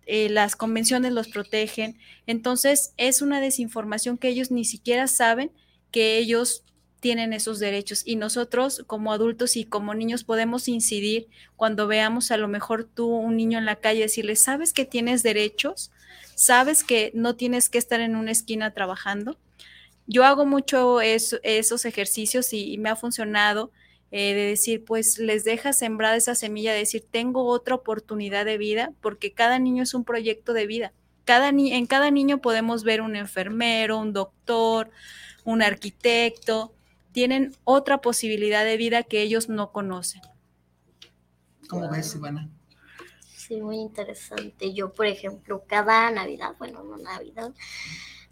eh, las convenciones los protegen. Entonces es una desinformación que ellos ni siquiera saben que ellos tienen esos derechos y nosotros como adultos y como niños podemos incidir cuando veamos a lo mejor tú un niño en la calle decirle, ¿sabes que tienes derechos? ¿Sabes que no tienes que estar en una esquina trabajando? Yo hago mucho esos ejercicios y, me ha funcionado eh, de decir, pues les deja sembrada esa semilla, de decir, tengo otra oportunidad de vida, porque cada niño es un proyecto de vida. Cada en cada niño podemos ver un enfermero, un doctor, un arquitecto, tienen otra posibilidad de vida que ellos no conocen. ¿Cómo ves, Ivana? Sí, muy interesante. Yo, por ejemplo, cada Navidad, bueno, no Navidad,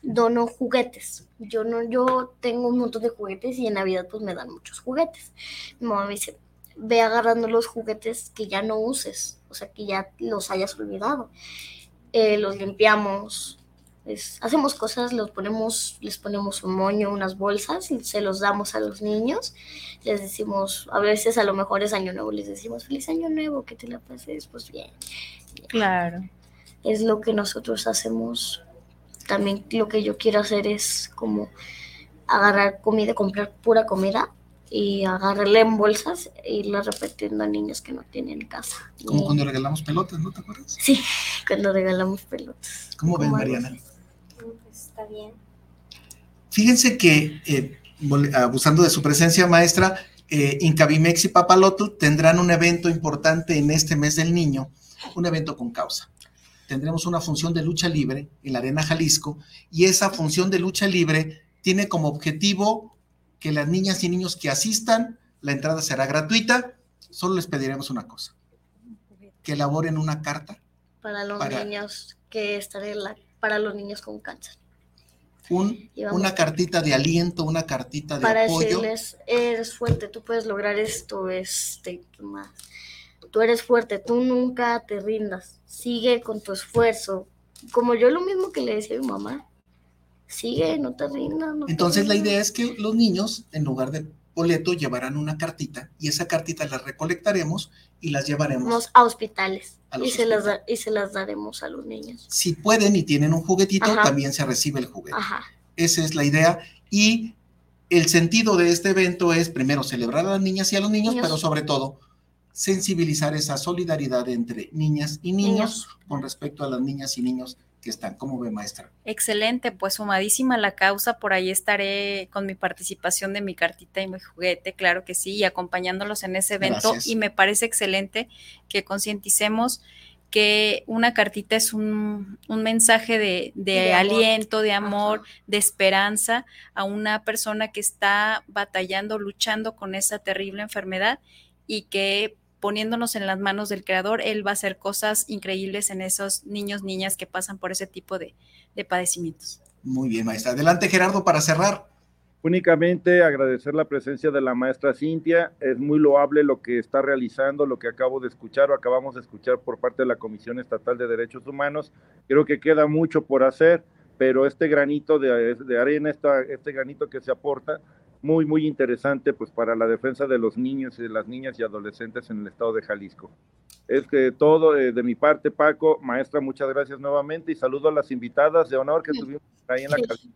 dono juguetes. Yo no, yo tengo un montón de juguetes y en Navidad pues me dan muchos juguetes. Mi mamá me dice, ve agarrando los juguetes que ya no uses, o sea, que ya los hayas olvidado. Eh, los limpiamos, hacemos cosas, los ponemos, les ponemos un moño, unas bolsas y se los damos a los niños. Les decimos, a veces a lo mejor es año nuevo, les decimos feliz año nuevo, que te la pases pues bien. Claro. Es lo que nosotros hacemos también lo que yo quiero hacer es como agarrar comida, comprar pura comida y agarrarla en bolsas e irla repitiendo a niños que no tienen casa. Como cuando regalamos pelotas, ¿no te acuerdas? Sí, cuando regalamos pelotas. ¿Cómo ven, Mariana? Pues está bien. Fíjense que, eh, abusando de su presencia, maestra, eh, Incabimex y Papalotl tendrán un evento importante en este mes del niño, un evento con causa tendremos una función de lucha libre en la Arena Jalisco y esa función de lucha libre tiene como objetivo que las niñas y niños que asistan, la entrada será gratuita, solo les pediremos una cosa, que elaboren una carta. Para los niños que estaré la, para los niños con cáncer. una cartita de aliento, una cartita de para apoyo. Para decirles, eres fuerte, tú puedes lograr esto, este, más tú eres fuerte, tú nunca te rindas, sigue con tu esfuerzo. Como yo lo mismo que le decía a mi mamá, sigue, no te rindas. Entonces la idea es que los niños, en lugar de boleto, llevarán una cartita y esa cartita la recolectaremos y las llevaremos a hospitales y, se las y se las daremos a los niños. Si pueden y tienen un juguetito, también se recibe el juguete. Esa es la idea y el sentido de este evento es primero celebrar a las niñas y a los niños, pero sobre todo sensibilizar esa solidaridad entre niñas y niños, con respecto a las niñas y niños que están. ¿Cómo ve, maestra? Excelente, pues sumadísima la causa. Por ahí estaré con mi participación de mi cartita y mi juguete, claro que sí, y acompañándolos en ese evento. Y me parece excelente que concienticemos que una cartita es un, mensaje de, aliento, de amor, de esperanza a una persona que está batallando, luchando con esa terrible enfermedad y que poniéndonos en las manos del creador, él va a hacer cosas increíbles en esos niños, niñas que pasan por ese tipo de, de padecimientos. Muy bien, maestra. Adelante, Gerardo, para cerrar. Únicamente agradecer la presencia de la maestra Cintia. Es muy loable lo que está realizando, lo que acabo de escuchar o acabamos de escuchar por parte de la Comisión Estatal de Derechos Humanos. Creo que queda mucho por hacer, pero este granito de, arena, este granito que se aporta, muy, muy interesante pues para la defensa de los niños y de las niñas y adolescentes en el estado de Jalisco. Es que todo eh, de mi parte, Paco, maestra, muchas gracias nuevamente y saludo a las invitadas de honor que tuvimos ahí en la cabina.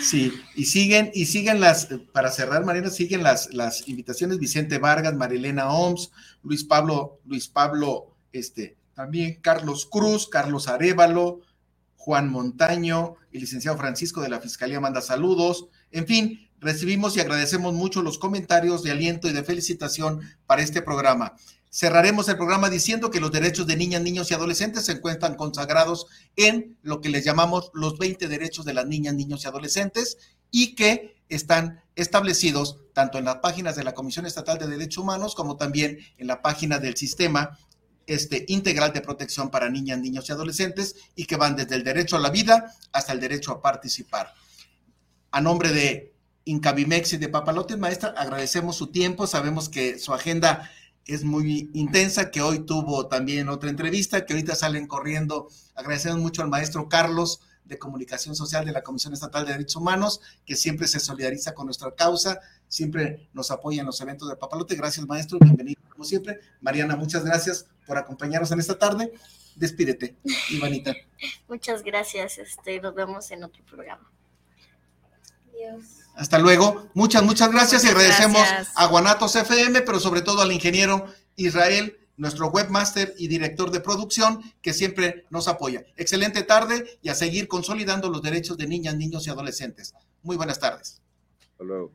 Sí, y siguen, y siguen las, para cerrar, Mariana, siguen las, las invitaciones, Vicente Vargas, Marilena Oms, Luis Pablo, Luis Pablo, este, también Carlos Cruz, Carlos Arevalo, Juan Montaño, el licenciado Francisco de la Fiscalía manda saludos, en fin, recibimos y agradecemos mucho los comentarios de aliento y de felicitación para este programa. Cerraremos el programa diciendo que los derechos de niñas, niños y adolescentes se encuentran consagrados en lo que les llamamos los 20 derechos de las niñas, niños y adolescentes y que están establecidos tanto en las páginas de la Comisión Estatal de Derechos Humanos como también en la página del Sistema este, Integral de Protección para Niñas, Niños y Adolescentes y que van desde el derecho a la vida hasta el derecho a participar. A nombre de Incabimex y de Papalotes, maestra, agradecemos su tiempo, sabemos que su agenda es muy intensa, que hoy tuvo también otra entrevista, que ahorita salen corriendo. Agradecemos mucho al maestro Carlos de Comunicación Social de la Comisión Estatal de Derechos Humanos, que siempre se solidariza con nuestra causa, siempre nos apoya en los eventos de Papalote. Gracias, maestro, bienvenido como siempre. Mariana, muchas gracias por acompañarnos en esta tarde. Despídete, Ivanita. Muchas gracias, este, nos vemos en otro programa. Adiós. Hasta luego. Muchas, muchas gracias y agradecemos a Guanatos FM, pero sobre todo al ingeniero Israel, nuestro webmaster y director de producción, que siempre nos apoya. Excelente tarde y a seguir consolidando los derechos de niñas, niños y adolescentes. Muy buenas tardes. Hasta luego.